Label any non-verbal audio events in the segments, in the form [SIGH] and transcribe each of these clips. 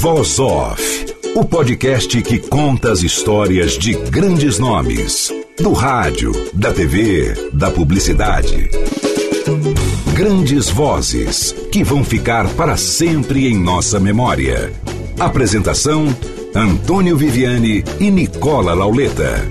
Voz Off, o podcast que conta as histórias de grandes nomes, do rádio, da TV, da publicidade. Grandes vozes que vão ficar para sempre em nossa memória. Apresentação: Antônio Viviane e Nicola Lauleta.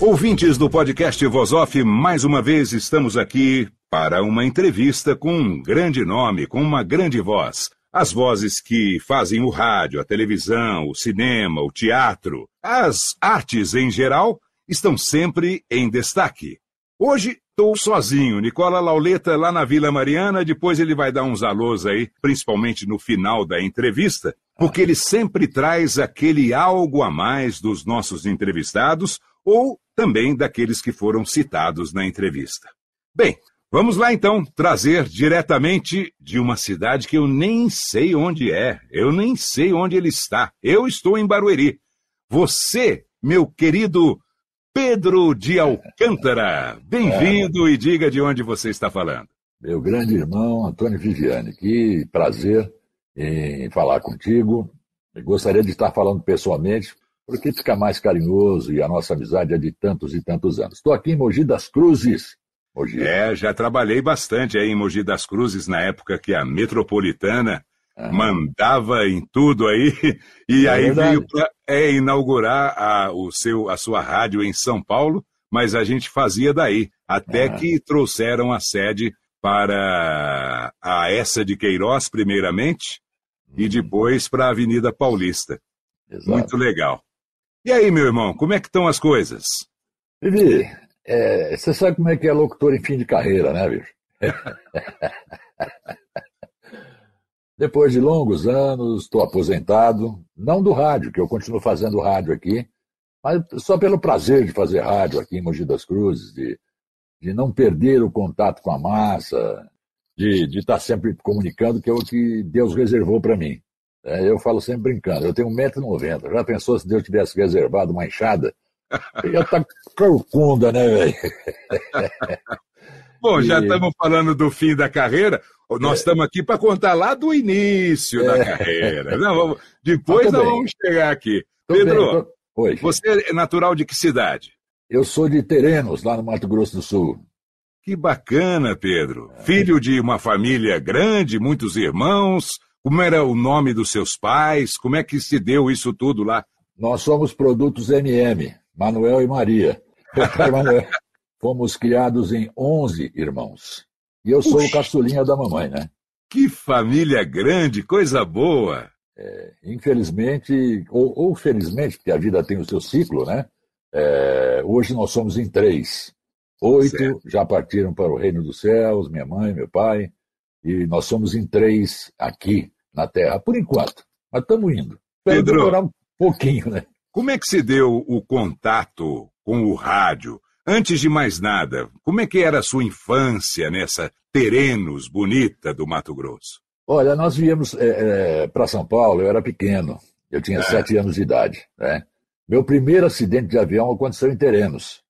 Ouvintes do podcast Voz Off, mais uma vez estamos aqui para uma entrevista com um grande nome, com uma grande voz. As vozes que fazem o rádio, a televisão, o cinema, o teatro, as artes em geral, estão sempre em destaque. Hoje estou sozinho, Nicola Lauleta lá na Vila Mariana, depois ele vai dar uns alôs aí, principalmente no final da entrevista, porque ele sempre traz aquele algo a mais dos nossos entrevistados ou também daqueles que foram citados na entrevista. Bem, Vamos lá então, trazer diretamente de uma cidade que eu nem sei onde é, eu nem sei onde ele está. Eu estou em Barueri. Você, meu querido Pedro de Alcântara, [LAUGHS] bem-vindo é. e diga de onde você está falando. Meu grande irmão Antônio Viviane, que prazer em falar contigo. Eu gostaria de estar falando pessoalmente, porque fica mais carinhoso e a nossa amizade é de tantos e tantos anos. Estou aqui em Mogi das Cruzes, Mogi. É, já trabalhei bastante aí em Mogi das Cruzes na época que a metropolitana ah. mandava em tudo aí. [LAUGHS] E é aí verdade. veio para é, inaugurar a, o seu, a sua rádio em São Paulo, mas a gente fazia daí, até ah. que trouxeram a sede para a essa de Queiroz, primeiramente, hum. e depois para a Avenida Paulista. Exato. Muito legal. E aí, meu irmão, como é que estão as coisas? Vivi, é, você sabe como é que é locutor em fim de carreira, né, bicho? [LAUGHS] Depois de longos anos, estou aposentado, não do rádio, que eu continuo fazendo rádio aqui, mas só pelo prazer de fazer rádio aqui em Mogi das Cruzes, de, de não perder o contato com a massa, de, estar sempre comunicando, que é o que Deus reservou para mim. É, eu falo sempre brincando, eu tenho 1,90m. Já pensou se Deus tivesse reservado uma enxada ia estar tá corcunda, né, velho? Bom, já estamos falando do fim da carreira. Nós estamos é. aqui para contar lá do início é. da carreira. Não, vamos, depois nós vamos chegar aqui. Tô Pedro, bem, tô... você é natural de que cidade? Eu sou de Terenos, lá no Mato Grosso do Sul. Que bacana, Pedro. É. Filho de uma família grande, muitos irmãos. Como era o nome dos seus pais? Como é que se deu isso tudo lá? Nós somos produtos MM. Manuel e Maria. Manuel. [LAUGHS] Fomos criados em 11 irmãos. E eu sou o caçulinha da mamãe, né? Que família grande, coisa boa. É, infelizmente, ou, ou, felizmente, porque a vida tem o seu ciclo, né? É, hoje nós somos em três. Oito certo. já partiram para o reino dos céus, minha mãe, meu pai, e nós somos em três aqui na Terra, por enquanto. Mas estamos indo. Pedro, demorar um pouquinho, né? Como é que se deu o contato com o rádio? Antes de mais nada, como é que era a sua infância nessa Terenos bonita do Mato Grosso? Olha, nós viemos é, é, para São Paulo, eu era pequeno, eu tinha é. sete anos de idade. Né? Meu primeiro acidente de avião aconteceu em Terenos.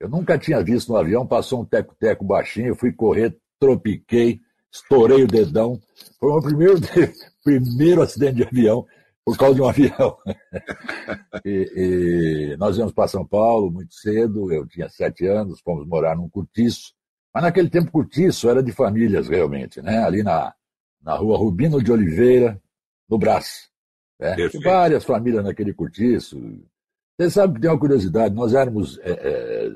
Eu nunca tinha visto no avião, passou um teco-teco baixinho, eu fui correr, tropiquei, estourei o dedão. Foi o meu primeiro, [LAUGHS] primeiro acidente de avião por causa de um [LAUGHS] avião. e, e, nós íamos para São Paulo muito cedo, eu tinha sete anos, fomos morar num cortiço. Mas naquele tempo cortiço era de famílias realmente, né? Ali na, na rua Rubino de Oliveira, no Brás. Né? Várias famílias naquele cortiço. Você sabe que tem uma curiosidade, nós éramos é, é,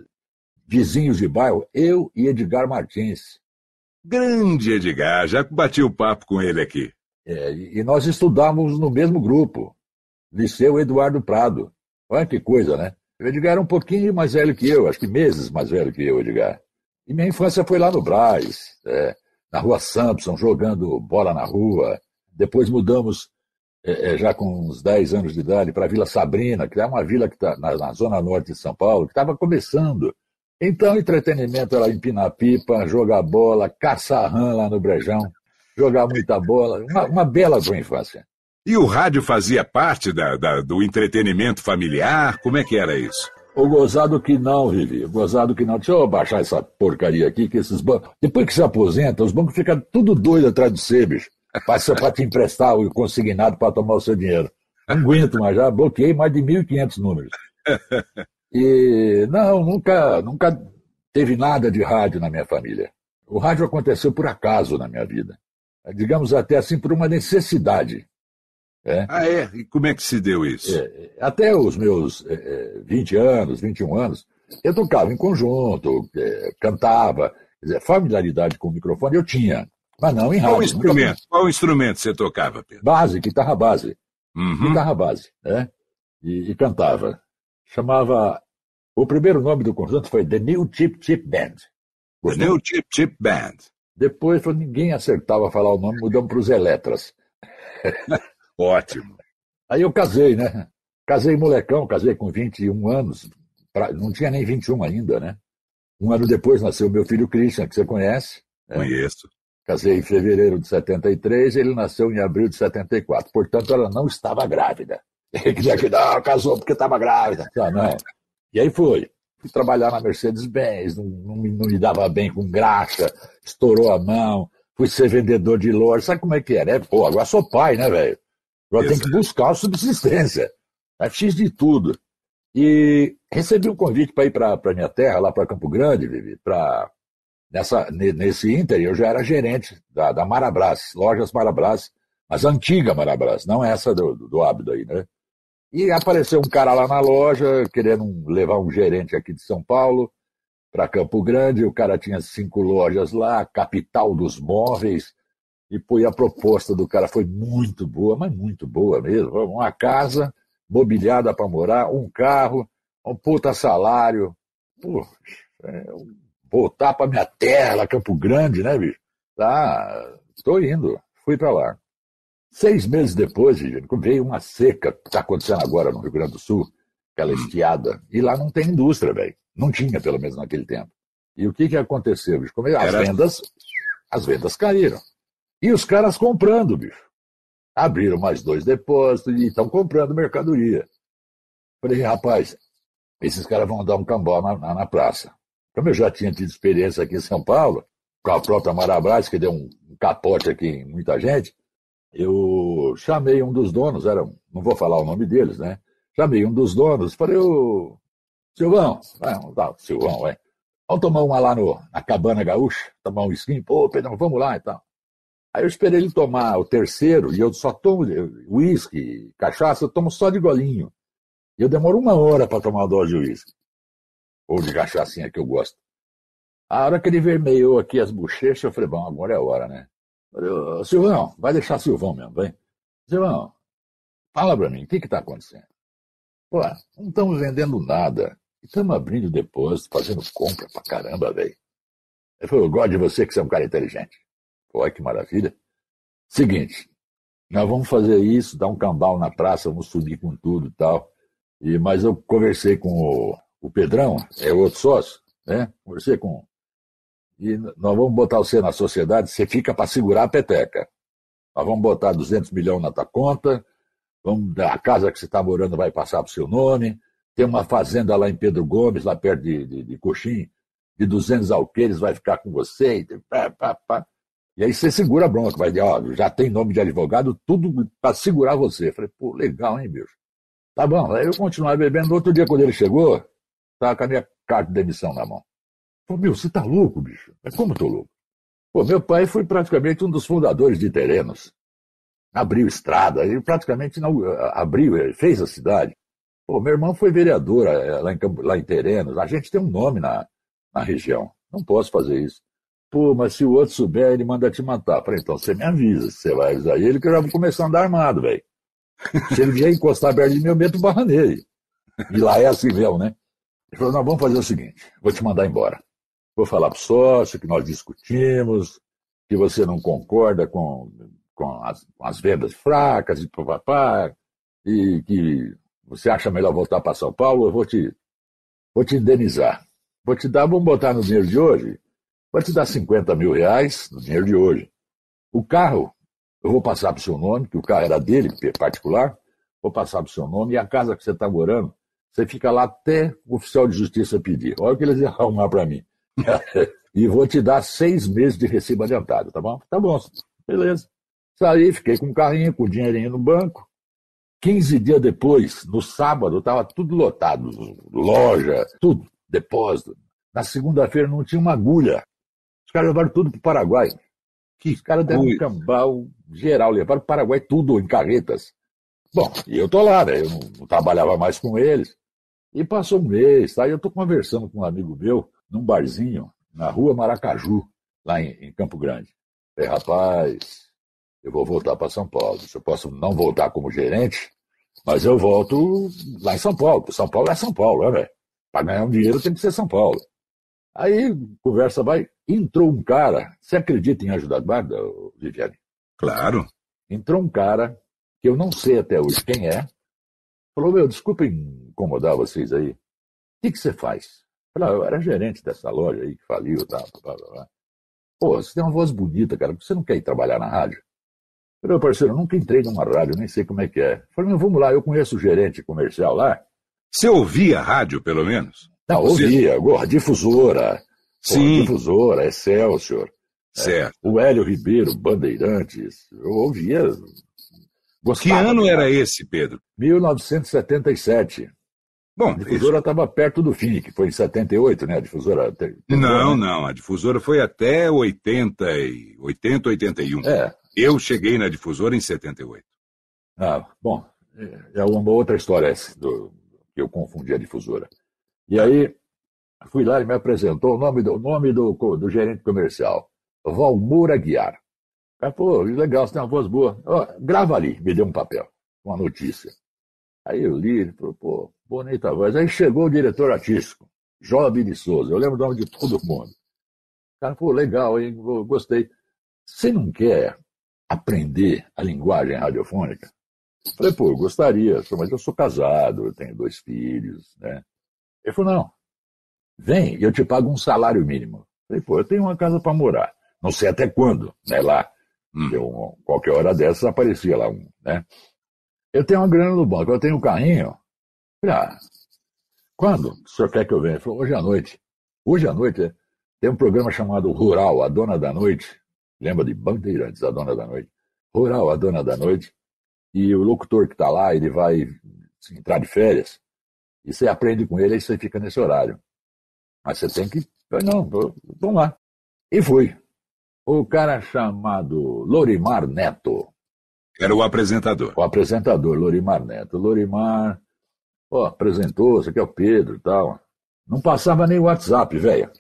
vizinhos de bairro, eu e Edgar Martins. Grande Edgar, já bati o papo com ele aqui. É, e nós estudávamos no mesmo grupo, Liceu Eduardo Prado. Olha que coisa, né? O Edgar era um pouquinho mais velho que eu, acho que meses mais velho que eu, Edgar. E minha infância foi lá no Braz, é, na rua Sampson, jogando bola na rua. Depois mudamos, é, é já com uns 10 anos de idade, para a Vila Sabrina, que é uma vila que está na, na, zona norte de São Paulo, que estava começando. Então, entretenimento era empinar pipa, jogar bola, caçar rã lá no Brejão, jogar muita bola. Uma, uma bela boa infância. E o rádio fazia parte da, da, do entretenimento familiar? Como é que era isso? O gozado que não, Vivi. O gozado que não. Deixa eu baixar essa porcaria aqui, que esses bancos. Depois que se aposenta, os bancos ficam tudo doido atrás de você, bicho. Passa para te emprestar o consignado para tomar o seu dinheiro. Não aguento mas já bloqueei mais de 1.500 números. [LAUGHS] E não, nunca, nunca teve nada de rádio na minha família. O rádio aconteceu por acaso na minha vida. Digamos até assim, por uma necessidade. É. Ah, é? E como é que se deu isso? É, até os meus é, 20 é, anos, 21 anos, eu tocava em conjunto, é, cantava, dizer, familiaridade com o microfone eu tinha, mas não em rádio. Qual instrumento, Qual instrumento você tocava, Pedro? Base, guitarra base. Uhum. Guitarra base, né? E, e, cantava. Chamava. O primeiro nome do conjunto foi The New Chip Chip Band. The New Chip Chip Band. Depois ninguém acertava falar o nome, mudamos para os Eletras. [LAUGHS] Ótimo. Aí eu casei, né? Casei molecão, casei com 21 anos, pra, não tinha nem 21 ainda, né? Um ano depois nasceu meu filho Christian, que você conhece. Né? Conheço. Casei em fevereiro de 73, ele nasceu em abril de 74. Portanto, ela não estava grávida. Ele queria que não, casou porque estava grávida. Ah, não. E aí foi. Fui trabalhar na Mercedes-Benz, não, não, não, me dava bem com graxa, estourou a mão. Fui ser vendedor de loja. Sabe como é que era? É, pô, agora sou pai, né, velho? Agora tem que buscar a subsistência. É X de tudo. E recebi um convite para ir para a minha terra, lá para Campo Grande, Vivi, para nessa nesse Inter, eu já era gerente da, da Marabras, lojas Marabras, mas antiga Marabras, não essa do, do hábito aí, né? E apareceu um cara lá na loja querendo levar um gerente aqui de São Paulo para Campo Grande. O cara tinha cinco lojas lá, capital dos móveis. E foi a proposta do cara foi muito boa, mas muito boa mesmo. Uma casa mobiliada para morar, um carro, um puta salário. Pô, é, voltar para minha terra, Campo Grande, né, bicho? Tá, estou indo. Fui para lá. Seis meses depois, veio uma seca, que está acontecendo agora no Rio Grande do Sul, aquela estiada, e lá não tem indústria, velho. Não tinha, pelo menos naquele tempo. E o que, que aconteceu, bicho? As vendas, as vendas caíram. E os caras comprando, bicho. Abriram mais dois depósitos e estão comprando mercadoria. Falei, rapaz, esses caras vão dar um cambó na, na, na, praça. Como eu já tinha tido experiência aqui em São Paulo, com a própria Marabras, que deu um, um capote aqui em muita gente, eu chamei um dos donos, era, não vou falar o nome deles, né? Chamei um dos donos, falei, ô, Silvão, vai, Silvão, vai. Vamos tomar uma lá no, na Cabana Gaúcha, tomar um skin, pô, Pedro, vamos lá e tal. Aí eu esperei ele tomar o terceiro, e eu só tomo uísque, cachaça, eu tomo só de golinho. E eu demoro uma hora para tomar uma dose de uísque. Ou de cachaçinha que eu gosto. A hora que ele vermelhou aqui as bochechas, eu falei, bom, agora é a hora, né? Falei, Silvão, vai deixar Silvão mesmo, vem. Silvão, fala pra mim, o que que tá acontecendo? Pô, não estamos vendendo nada. Estamos abrindo depósito, fazendo compra pra caramba, velho. Ele falou, eu gosto de você que você é um cara inteligente. Olha que maravilha. Seguinte, nós vamos fazer isso, dar um cambal na praça, vamos subir com tudo e tal. E, mas eu conversei com o, o Pedrão, é outro sócio, né? Conversei com. E nós vamos botar você na sociedade, você fica para segurar a peteca. Nós vamos botar 200 milhões na tua conta, vamos, a casa que você está morando vai passar para o seu nome, tem uma fazenda lá em Pedro Gomes, lá perto de, de, de Coxim, de 200 alqueires, vai ficar com você. E, pá, pá, pá. E aí você segura a bronca, vai dizer, ó, já tem nome de advogado, tudo para segurar você. falei, pô, legal, hein, bicho? Tá bom, aí eu continuava bebendo. No outro dia, quando ele chegou, tava com a minha carta de demissão na mão. Falei, meu, você tá louco, bicho? Mas como eu tô louco? Pô, meu pai foi praticamente um dos fundadores de terrenos. Abriu estrada, ele praticamente abriu, fez a cidade. Pô, meu irmão foi vereador eh, lá em, lá em Terenos. A gente tem um nome na, na região. Não posso fazer isso. Pô, mas se o outro souber, ele manda te matar. Falei, então você me avisa. Você vai avisar ele que eu já vou começar a andar armado, velho. Se ele vier encostar perto de mim, eu meto barra nele. E lá é assim mesmo, né? Ele falou, não, vamos fazer o seguinte, vou te mandar embora. Vou falar para o sócio que nós discutimos, que você não concorda com, com, as, com as vendas fracas e papapá, e que você acha melhor voltar para São Paulo, eu vou te, vou te indenizar. Vou te dar, vamos botar no dinheiro de hoje, vou te dar 50 mil reais no dinheiro de hoje. O carro, eu vou passar para o seu nome, que o carro era dele, particular, vou passar para o seu nome, e a casa que você está morando, você fica lá até o oficial de justiça pedir. Olha o que eles iam arrumar para mim. E vou te dar seis meses de recibo adiantado, tá bom? Tá bom, beleza. Saí, fiquei com um carrinho, com o dinheirinho no banco. 15 dias depois, no sábado, estava tudo lotado, loja, tudo, depósito. Na segunda-feira não tinha uma agulha. Os caras levaram tudo para o Paraguai. Os caras deram um cambal geral, levaram para o Paraguai tudo em carretas. Bom, e eu tô lá, né? Eu não, não trabalhava mais com eles. E passou um mês, tá? E eu tô conversando com um amigo meu num barzinho na rua Maracaju, lá em, em Campo Grande. Falei, rapaz, eu vou voltar para São Paulo. Eu posso não voltar como gerente, mas eu volto lá em São Paulo. São Paulo é São Paulo, né, velho? Para ganhar um dinheiro tem que ser São Paulo. Aí, conversa vai, entrou um cara, você acredita em ajudar guarda, Viviane? Claro. Entrou um cara, que eu não sei até hoje quem é, falou, meu, desculpa incomodar vocês aí. O que, que você faz? Falei, ah, eu era gerente dessa loja aí que faliu, tá, blá, blá, blá. Pô, você tem uma voz bonita, cara, você não quer ir trabalhar na rádio? Falei, meu parceiro, eu nunca entrei numa rádio, nem sei como é que é. Falei, meu, vamos lá, eu conheço o gerente comercial lá. Você ouvia rádio, pelo menos? Não, ouvia, Você... difusora. Sim. difusora, Excelsior. É, certo. É, o Hélio Ribeiro, Bandeirantes. Eu ouvia. que ano era esse, Pedro? 1977. Bom, a difusora estava perto do fim, que foi em 78, né? A difusora. Não, né? não. A difusora foi até 80, 80 81. É. Eu cheguei na difusora em 78. Ah, bom. É uma outra história essa, do, que eu confundi a difusora. E aí, fui lá e me apresentou o nome do, nome do, do gerente comercial, Valmor Aguiar. Cara, pô, legal, você tem uma voz boa. Oh, grava ali, me deu um papel, uma notícia. Aí eu li, ele falou, pô, bonita voz. Aí chegou o diretor artístico, Job de Souza. Eu lembro o nome de todo mundo. Cara, pô, legal, hein? Gostei. Você não quer aprender a linguagem radiofônica? Falei, pô, eu gostaria, mas eu sou casado, eu tenho dois filhos, né? Ele falou, não, vem, eu te pago um salário mínimo. Falei, pô, eu tenho uma casa para morar. Não sei até quando, né, lá. Hum. Eu, qualquer hora dessas aparecia lá um, né? Eu tenho uma grana no banco, eu tenho um carrinho. Ah, quando o senhor quer que eu venha? Ele falou, hoje à noite. Hoje à noite é, tem um programa chamado Rural, a Dona da Noite. Lembra de Bandeirantes, a Dona da Noite? Rural, a Dona da Noite. E o locutor que está lá, ele vai entrar de férias. E você aprende com ele, e você fica nesse horário. Mas você tem que. Não, vamos lá. E fui. O cara chamado Lorimar Neto, era o apresentador. O apresentador, Lorimar Neto. Lorimar ó, apresentou, você quer é o Pedro e tal. Não passava nem o WhatsApp, velho.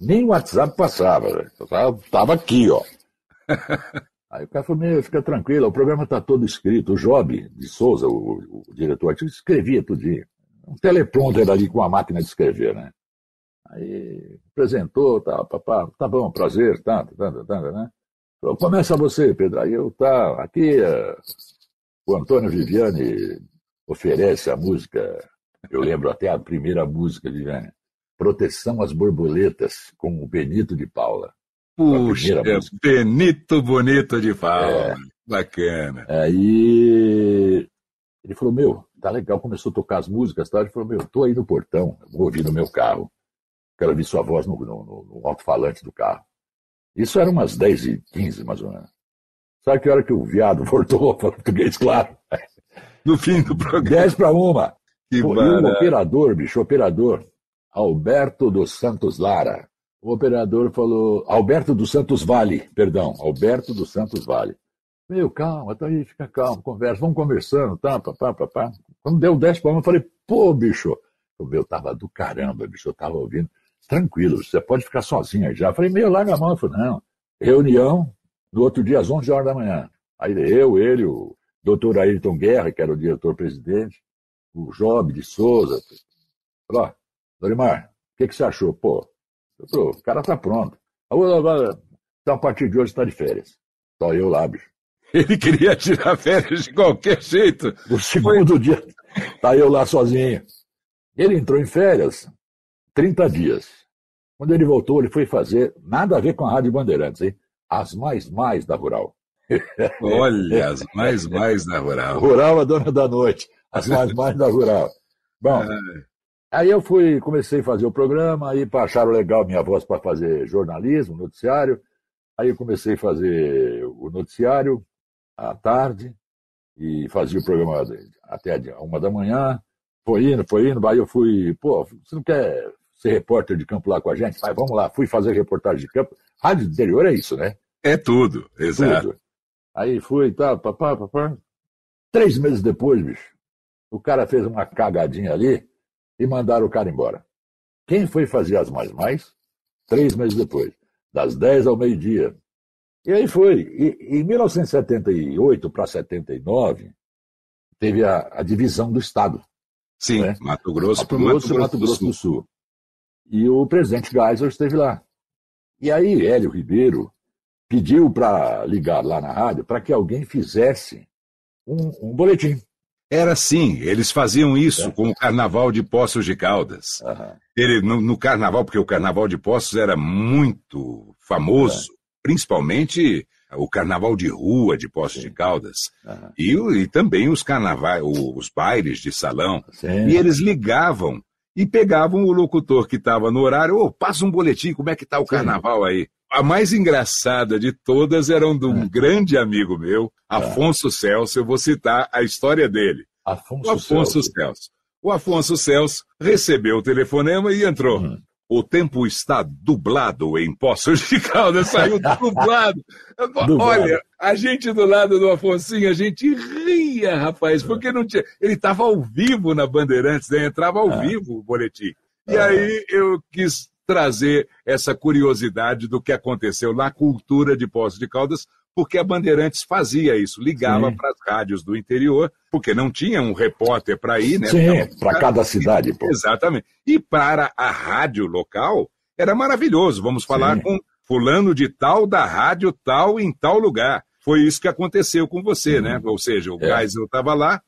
Nem o WhatsApp passava, velho. Tava aqui, ó. [LAUGHS] Aí o cara falou, meu, fica tranquilo, o programa está todo escrito. O Job de Souza, o, o diretor artístico, escrevia tudinho. Um teleprompter ali com a máquina de escrever, né? Aí apresentou, tá, papá, tá bom, prazer, tá, tá, tá, tá, né? Começa você, Pedro. Aí eu tá aqui. Uh, o Antônio Viviane oferece a música. Eu lembro até a primeira música, Viviane. Proteção às Borboletas, com o Benito de Paula. Puxa, Benito Bonito de Paula. É. Bacana. Aí ele falou: Meu, tá legal. Começou a tocar as músicas. Tá? Ele falou: Meu, tô aí no portão, vou ouvir no meu carro. Quero ouvir sua voz no, no, no alto-falante do carro. Isso era umas 10 e 15, mais ou menos. Sabe que hora que o viado [LAUGHS] voltou para português, claro? No fim do programa. 10 para uma. Que e o operador, bicho, operador, Alberto dos Santos Lara. O operador falou, Alberto dos Santos Vale, perdão, Alberto dos Santos Vale. Meu, calma, tá aí, fica calmo, conversa, vamos conversando, tá, papá, papá. Quando deu 10 para uma, eu falei, pô, bicho, o meu tava do caramba, bicho, eu tava ouvindo tranquilo, você pode ficar sozinha já. Eu falei, meio, larga a mão. Eu falei, não. Reunião no outro dia às 11 horas da manhã. Aí eu, ele, o doutor Ayrton Guerra, que era o diretor-presidente, o Job de Souza. Falei, ó, Dorimar, o que, que você achou? Pô, falei, o cara tá pronto. Então, a partir de hoje está de férias. Só eu lá, bicho. [LAUGHS] Ele queria tirar férias de qualquer jeito. No segundo Foi... dia, tá eu lá sozinho. Ele entrou em férias 30 dias. Quando ele voltou, ele foi fazer nada a ver com a Rádio Bandeirantes, hein? As mais mais da Rural. Olha, as mais mais da Rural. Rural, a dona da noite. As mais mais da Rural. Bom, [LAUGHS] aí eu fui, comecei a fazer o programa, aí acharam legal minha voz para fazer jornalismo, noticiário. Aí eu comecei a fazer o noticiário à tarde e fazia o programa até uma da manhã. Foi indo, foi indo, aí eu fui, pô, você não quer ser repórter de campo lá com a gente? Mas vamos lá, fui fazer reportagem de campo. Rádio interior é isso, né? É tudo, exato. Tudo. Aí fui, tá, papá, papá. Três meses depois, bicho, o cara fez uma cagadinha ali e mandaram o cara embora. Quem foi fazer as mais mais? Três meses depois, das 10 ao meio-dia. E aí foi. E, em 1978 para 79, teve a, a, divisão do Estado. Sim, né? Mato Grosso Mato Grosso, Mato, Mato Grosso do, Sul. Sul. E o presidente Geisel esteve lá. E aí Hélio Ribeiro pediu para ligar lá na rádio para que alguém fizesse um, um boletim. Era assim, eles faziam isso é. com o Carnaval de Poços de Caldas. Uhum. Ele, no, no, Carnaval, porque o Carnaval de Poços era muito famoso, é. principalmente o Carnaval de Rua de Poços Sim. de Caldas, uhum. e, e, também os carnavais, os bailes de salão. Sim. E eles ligavam e pegavam o locutor que estava no horário, ô, oh, passa um boletim, como é que está o Sim. carnaval aí? A mais engraçada de todas era um de um é. grande amigo meu, é. Afonso é. Celso. Eu vou citar a história dele. Afonso, o Afonso Celso. Celso. O Afonso Celso recebeu o telefonema e entrou. Hum. O tempo está dublado em Poços de Caldas, [LAUGHS] saiu dublado. dublado. Olha, a gente do lado do Afonsinho, a gente ria, rapaz, porque não tinha. Ele estava ao vivo na Bandeirantes, né? entrava ao é. vivo o boletim. E aí eu quis trazer essa curiosidade do que aconteceu na cultura de Poços de Caldas, porque a Bandeirantes fazia isso, ligava para as rádios do interior, porque não tinha um repórter para ir, né? Sim, para cada cidade. Pô. Exatamente. E para a rádio local, era maravilhoso. Vamos falar Sim. com fulano de tal, da rádio tal, em tal lugar. Foi isso que aconteceu com você, né? Ou seja, o é. Geisel estava lá.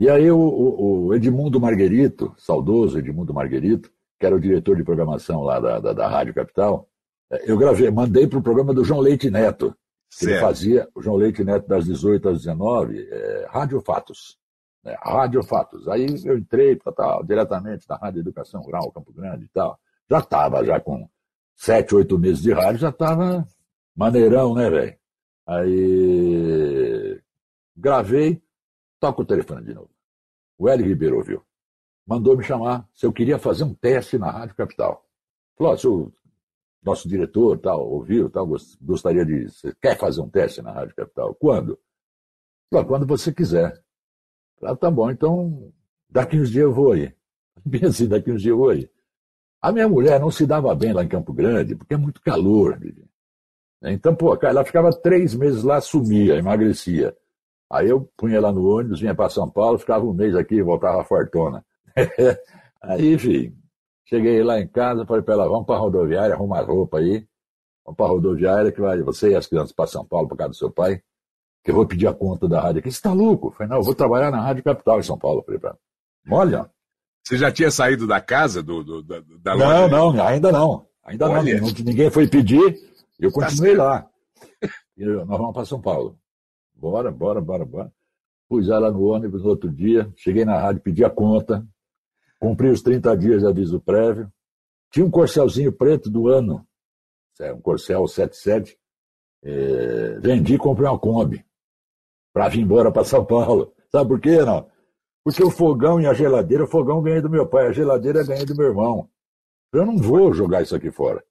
E aí o, o Edmundo Marguerito, saudoso Edmundo Marguerito, que era o diretor de programação lá da, da, da Rádio Capital, é, eu gravei, mandei para o programa do João Leite Neto, que ele fazia, o João Leite Neto das 18 às 19, é, Rádio Fatos. Né, Rádio Fatos. Aí eu entrei tal, tal, diretamente da Rádio Educação Rural, Campo Grande e tal. Já estava, já com sete, oito meses de rádio, já estava maneirão, né, velho? Aí gravei, toca o telefone de novo. O Hélio Ribeiro ouviu mandou me chamar se eu queria fazer um teste na Rádio Capital. Falou, se o nosso diretor tal, ouviu, tal, gostaria de. Você quer fazer um teste na Rádio Capital? Quando? Falou, quando você quiser. Falei, ah, tá bom, então daqui uns dias eu vou aí. [LAUGHS] Bem assim, daqui uns dias eu vou aí. A minha mulher não se dava bem lá em Campo Grande, porque é muito calor. Então, pô, ela ficava três meses lá, sumia, emagrecia. Aí eu punha ela no ônibus, vinha para São Paulo, ficava um mês aqui, voltava fortona. [LAUGHS] aí, enfim, cheguei lá em casa, falei para ela, vamos para a rodoviária, arruma a roupa aí, vamos para a rodoviária que vai você e as crianças para São Paulo, para casa do seu pai, que eu vou pedir a conta da rádio aqui. Você está louco? Eu falei, não, eu vou trabalhar na Rádio Capital em São Paulo. falei para ela, olha... Você já tinha saído da casa do, do da, da loja? Não, não, ainda não. Ainda não, ninguém foi pedir, eu tá continuei tá lá. E nós vamos para São Paulo. Bora, bora, bora, bora. Pus ela no ônibus no outro dia, cheguei na rádio, pedi a conta, Cumpri os 30 dias de aviso prévio. Tinha um corcelzinho preto do ano, é um corcel 77. É, vendi e comprei uma Kombi para vir embora para São Paulo. Sabe por quê, não? Porque o fogão e a geladeira, o fogão ganhei do meu pai, a geladeira ganhei do meu irmão. Eu não vou jogar isso aqui fora.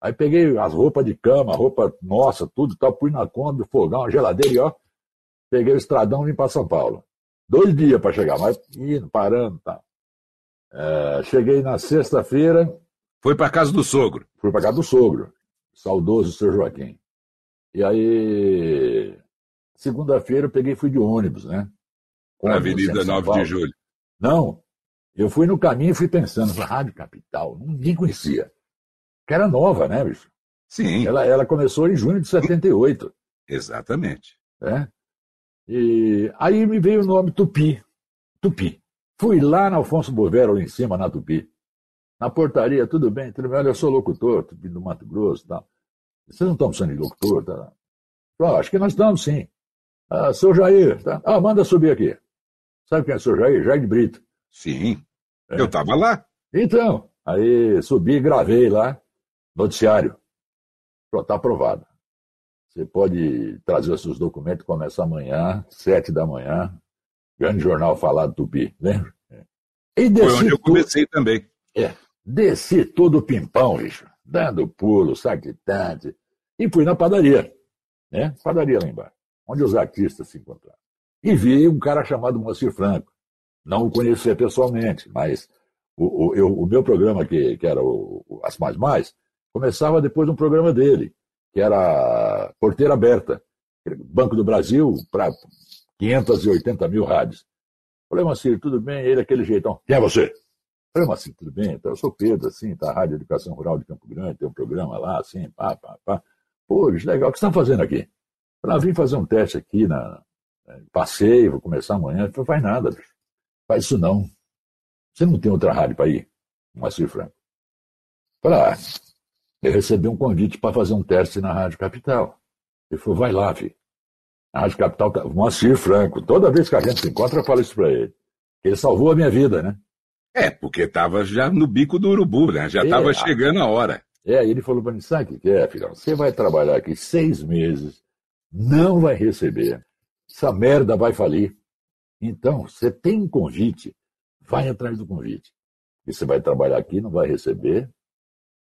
Aí peguei as roupas de cama, roupa nossa, tudo tal, fui na Kombi, fogão, a geladeira e ó, peguei o estradão e vim para São Paulo. Dois dias para chegar, mas indo, parando, tá. É, cheguei na sexta-feira. Foi para casa do sogro? Fui para casa do sogro, saudoso Sr. Joaquim. E aí, segunda-feira eu peguei e fui de ônibus, né? Na Avenida 9 de Julho. Não, eu fui no caminho e fui pensando, Rádio Capital, ninguém conhecia. que era nova, né, bicho? Sim. Ela, ela começou em junho de 78. Exatamente. Né? E aí me veio o nome Tupi. Tupi. Fui lá na Alfonso Bovero, lá em cima, na Tupi. Na portaria, tudo bem, tudo bem, olha, eu sou locutor, Tupi do Mato Grosso e tal. Vocês não estão precisando de locutor? Tá? Ah, acho que nós estamos, sim. Ah, seu Jair, tá? Ah, manda subir aqui. Sabe quem é o seu Jair? Jair de Brito. Sim. É. Eu estava lá. Então, aí subi e gravei lá, noticiário. Pronto, está aprovado. Você pode trazer os seus documentos, começa amanhã, sete da manhã, grande jornal falado Tupi, lembra? É. E desci Foi onde eu comecei tudo, também. É, desci todo o pimpão, bicho, dando pulo, saquitante, e fui na padaria, né? Padaria lá embaixo, onde os artistas se encontraram. E vi um cara chamado Moacir Franco. Não o conhecia pessoalmente, mas o, o, eu, o meu programa, que, que era o, o As Mais Mais, começava depois de um programa dele, que era Porteira Aberta, Banco do Brasil para 580 mil rádios. Falei, Macir, tudo bem? Ele, aquele jeitão. Quem é você? Falei, Macir, tudo bem? Então, eu sou Pedro, assim, tá? Rádio Educação Rural de Campo Grande, tem um programa lá, assim, pá, pá, pá. Pô, bicho, legal. O que você está fazendo aqui? Falei, ah, vim fazer um teste aqui na. Passei, vou começar amanhã. Falei, faz nada, bicho. Faz isso não. Você não tem outra rádio para ir? Macir Franco. Falei, ah, eu recebi um convite para fazer um teste na Rádio Capital. Ele falou, vai lá, filho. Rádio Capital. Moacir Franco, toda vez que a gente se encontra, eu falo isso para ele. Ele salvou a minha vida, né? É, porque estava já no bico do urubu, né? Já estava é, chegando a hora. É, ele falou para mim, sabe o que é, filhão? Você vai trabalhar aqui seis meses, não vai receber, essa merda vai falir. Então, você tem um convite, vai atrás do convite. E você vai trabalhar aqui, não vai receber,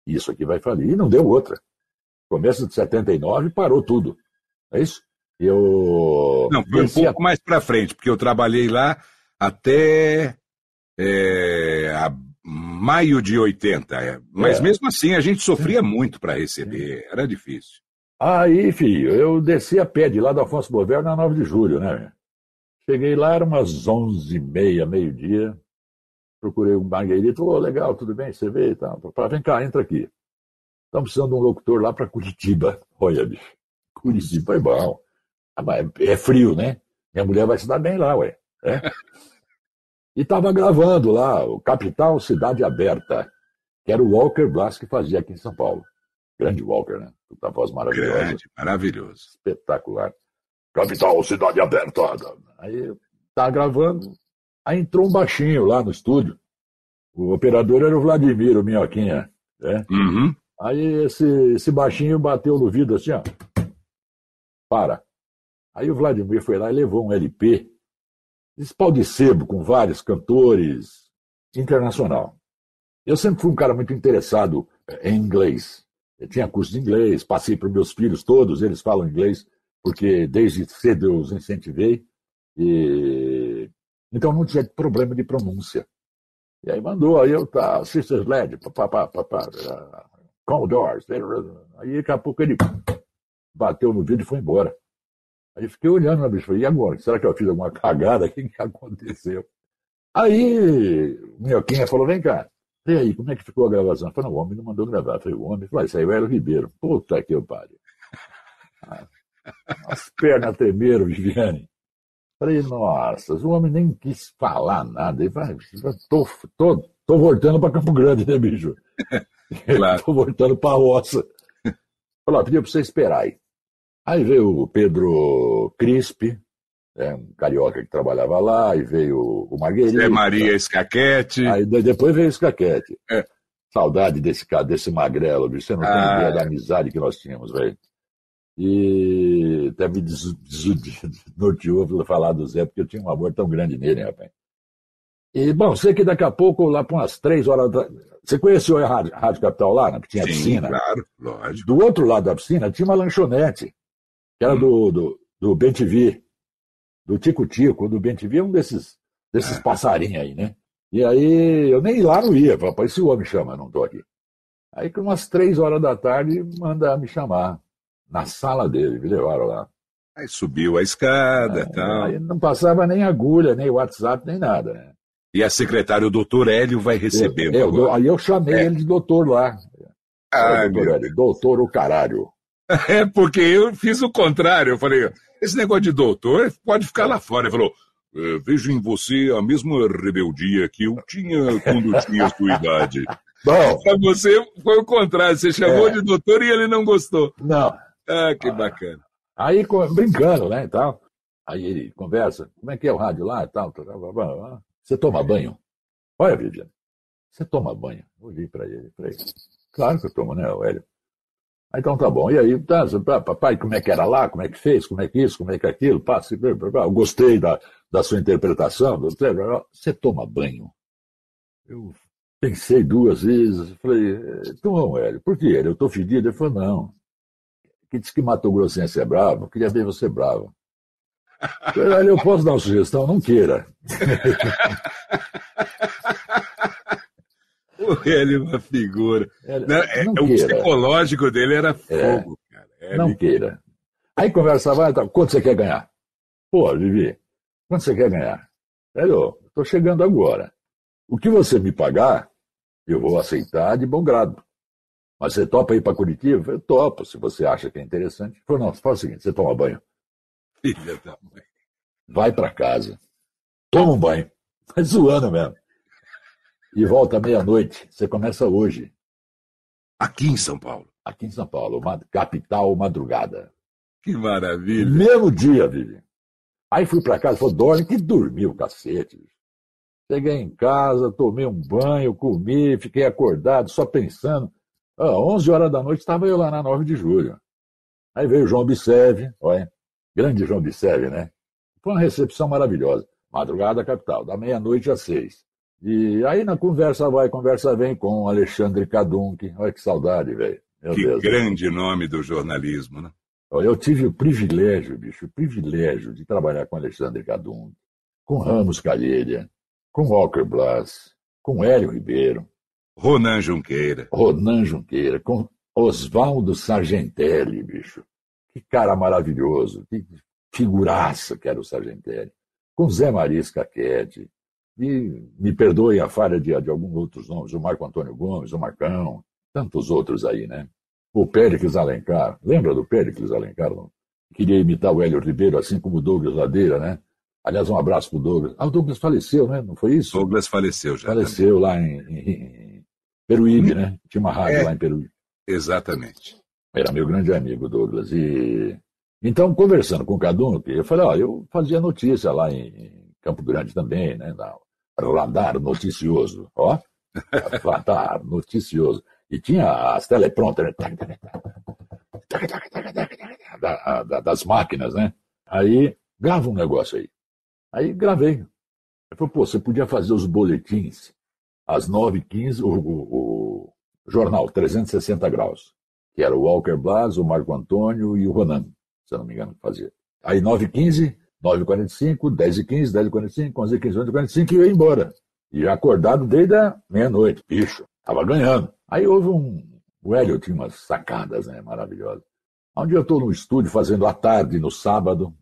isso aqui vai falir. E não deu outra. Começo de 79 parou tudo. É isso? Eu. Não, foi um pouco a... mais para frente, porque eu trabalhei lá até é, maio de 80. É. Mas é. mesmo assim a gente sofria muito para receber, era difícil. Aí, filho, eu desci a pé de lá da Afonso Bover na 9 de julho, né? Cheguei lá, era umas 11h30, meio-dia procurei um Marguerito, oh, legal, tudo bem, você vê e tal. Falei, vem cá, entra aqui. Estamos precisando de um locutor lá para Curitiba. [LAUGHS] Olha, bicho, Curitiba é bom. Ah, é frio, né? Minha mulher vai se dar bem lá, ué. É? [LAUGHS] E estava gravando lá, o Capital Cidade Aberta, que era o Walker Blas que fazia aqui em São Paulo. Grande Walker, né? Puta voz maravilhosa. Grande, maravilhoso. Espetacular. Capital Cidade Aberta. Aí tá gravando, Aí entrou um baixinho lá no estúdio. O operador era o Vladimir, o Minhoquinha. Né? Uhum. Aí esse, esse baixinho bateu no vidro assim, ó. Para. Aí o Vladimir foi lá e levou um LP. Esse pau de sebo com vários cantores internacional. Eu sempre fui um cara muito interessado eh, em inglês. Eu tinha curso de inglês, passei para meus filhos todos, eles falam inglês, porque desde cedo eu os incentivei. E então não tinha problema de pronúncia. E aí mandou, aí eu, tá, Sisters Led, papapá, papá, Commodores. Aí daqui a pouco ele bateu no vidro e foi embora. Aí fiquei olhando na bicho, e agora? Será que eu fiz alguma cagada? O que, que aconteceu? Aí o Minhoquinha falou, vem cá, e aí, como é que ficou a gravação? Eu falei, não, o homem não mandou gravar. Eu falei, o homem falou, isso aí é o Ribeiro. Puta que eu pariu. As pernas tremeram, Viviane. Falei, nossa, o homem nem quis falar nada. Ele falou, tô, tô, tô voltando para Campo Grande, né, bicho? [LAUGHS] Claro. tô voltando para a roça. Falou, pediu para você esperar aí. Aí veio o Pedro Crispe, é, um carioca que trabalhava lá, aí veio o Marguerite. Zé Maria Escaquete. Aí depois veio o Escaquete. É. Saudade desse, desse magrelo. Você não ah, tem ideia da amizade que nós tínhamos, velho. E até me [LAUGHS] desnorteou falar do Zé, porque eu tinha um amor tão grande nele, rapaz. E, bom, sei que daqui a pouco, lá para umas três horas da... Você conheceu a Rádio, Rádio Capital lá, né, que tinha Sim, piscina? claro, lógico. Do outro lado da piscina tinha uma lanchonete, que era do, do, do BenTV, do Tico Tico, do BenTV, um desses, desses é. passarinhos aí, né? E aí eu nem lá não ia, papai, se o homem chama, não tô aqui. Aí, com umas três horas da tarde, manda me chamar na sala dele, me levaram lá. Aí subiu a escada e é, tal. Aí não passava nem agulha, nem WhatsApp, nem nada, né? E a secretária, o doutor Hélio, vai receber. Eu, eu, aí eu chamei é. ele de doutor lá. Ah, doutor, Hélio, doutor o caralho. É, porque eu fiz o contrário. Eu falei, esse negócio de doutor pode ficar lá fora. Ele falou, é, vejo em você a mesma rebeldia que eu tinha quando tinha sua idade. [LAUGHS] Bom, pra você foi o contrário. Você chamou é. de doutor e ele não gostou. Não. Ah, que bacana. Aí, brincando, né, e tal. Aí ele conversa, como é que é o rádio lá e tal, Você toma banho? Olha, Viviane, você toma banho? Olhei para ele, falei, claro que eu tomo, né, Hélio? Aí, então tá bom. E aí, tá, papai, como é que era lá? Como é que fez? Como é que isso? Como é que aquilo? Passa, eu gostei da, da sua interpretação. Você toma banho? Eu pensei duas vezes, falei, toma, Hélio, por que ele? Eu tô fedido? Ele falou, não. Que disse que Mato Grossense é bravo, queria ver você bravo. Aí eu posso dar uma sugestão? Não queira. [LAUGHS] Hélio é uma figura. não, é, não o psicológico dele era é. fogo, é, cara. É não queira. Aí conversava, então, quanto você quer ganhar? Pô, Vivi, quanto você quer ganhar? Hélio, estou chegando agora. O que você me pagar, eu vou aceitar de bom grado. Mas você topa ir para Curitiba? Eu topo, se você acha que é interessante. Ele falou, não, faz o seguinte, você toma banho. Filha da mãe. Vai para casa, toma um banho, vai zoando mesmo. E volta meia-noite. Você começa hoje. Aqui em São Paulo. Aqui em São Paulo, capital madrugada. Que maravilha. Mesmo dia, Vivi. Aí fui para casa, falou, dorme, que dormiu, cacete. Cheguei em casa, tomei um banho, comi, fiquei acordado, só pensando. Ah, 11 horas da noite estava eu lá na 9 de julho. Aí veio o João Bisseve, olha, grande João Bisseve, né? Foi uma recepção maravilhosa. Madrugada capital, da meia-noite às seis. E aí na conversa vai, conversa vem com Alexandre Cadunque. Olha que saudade, velho. Que Deus, grande Deus. nome do jornalismo, né? Eu tive o privilégio, bicho, o privilégio de trabalhar com Alexandre Cadunque, com Ramos Calheira, com Walker Blas, com Hélio Ribeiro. Ronan Junqueira. Ronan Junqueira, com Oswaldo Sargentelli, bicho. Que cara maravilhoso, que figuraça que era o Sargentelli. Com Zé Marisca Caquete, e me perdoe a falha de, de alguns outros nomes, o Marco Antônio Gomes, o Marcão, tantos outros aí, né? O Péricles Alencar, lembra do Péricles Alencar? Queria imitar o Hélio Ribeiro, assim como o Douglas Ladeira, né? Aliás, um abraço para o Douglas. Ah, o Douglas faleceu, né? Não foi isso? Douglas faleceu já. Faleceu também. lá em, em, Peruíbe, né? Tinha uma rádio é, lá em Peruíbe. Exatamente. Era meu grande amigo, Douglas. E então, conversando com o Cadunque, eu falei, ó, eu fazia notícia lá em Campo Grande também, né? Na Radar Noticioso, ó. [LAUGHS] Radar Noticioso. E tinha as teleprompter, né? das máquinas, né? Aí, grava um negócio aí. Aí gravei. Ele falou, pô, você podia fazer os boletins às 9h15, o, o, o, jornal 360 graus, que era o Walker Blas, o Marco Antônio e o Ronan, se eu não me engano, que fazia. Aí 9h15, 9h45, 10h15, 10h45, 11h15, 11h45 e eu ia embora. E acordado desde a meia-noite, bicho. Tava ganhando. Aí houve um. O Hélio tinha umas sacadas, né? Maravilhosas. Um dia eu estou no estúdio fazendo à tarde, no sábado,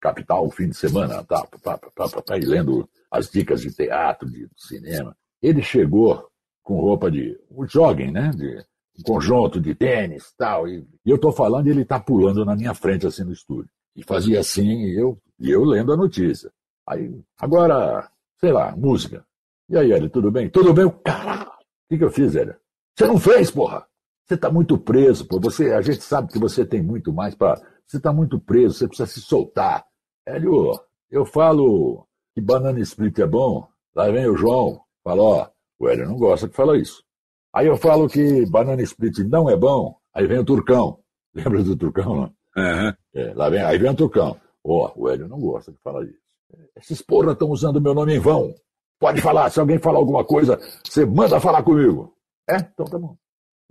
capital, fim de semana, tá, tá, tá, tá, tá, lendo as dicas de teatro, de cinema. Ele chegou com roupa de um jogging, né? De um conjunto de tênis tal, e, e eu estou falando e ele está pulando na minha frente assim no estúdio. E fazia assim, e eu, e eu lendo a notícia. Aí, agora, sei lá, música. E aí, Hélio, tudo bem? Tudo bem? Caralho! O que, que eu fiz, Hélio? Você não fez, porra! Você está muito preso, pô. Você, a gente sabe que você tem muito mais para. Você está muito preso, você precisa se soltar. Hélio, eu falo que banana split é bom. Lá vem o João, fala, ó, o Hélio não gosta que fala isso. Aí eu falo que banana split não é bom, aí vem o Turcão. [LAUGHS] Lembra do Turcão, não? Uhum. É, lá vem, aí vem o Turcão. Ó, o Hélio não gosta de falar isso. Esses porra estão usando meu nome em vão. Pode falar, se alguém falar alguma coisa, você manda falar comigo. É? Então tá bom.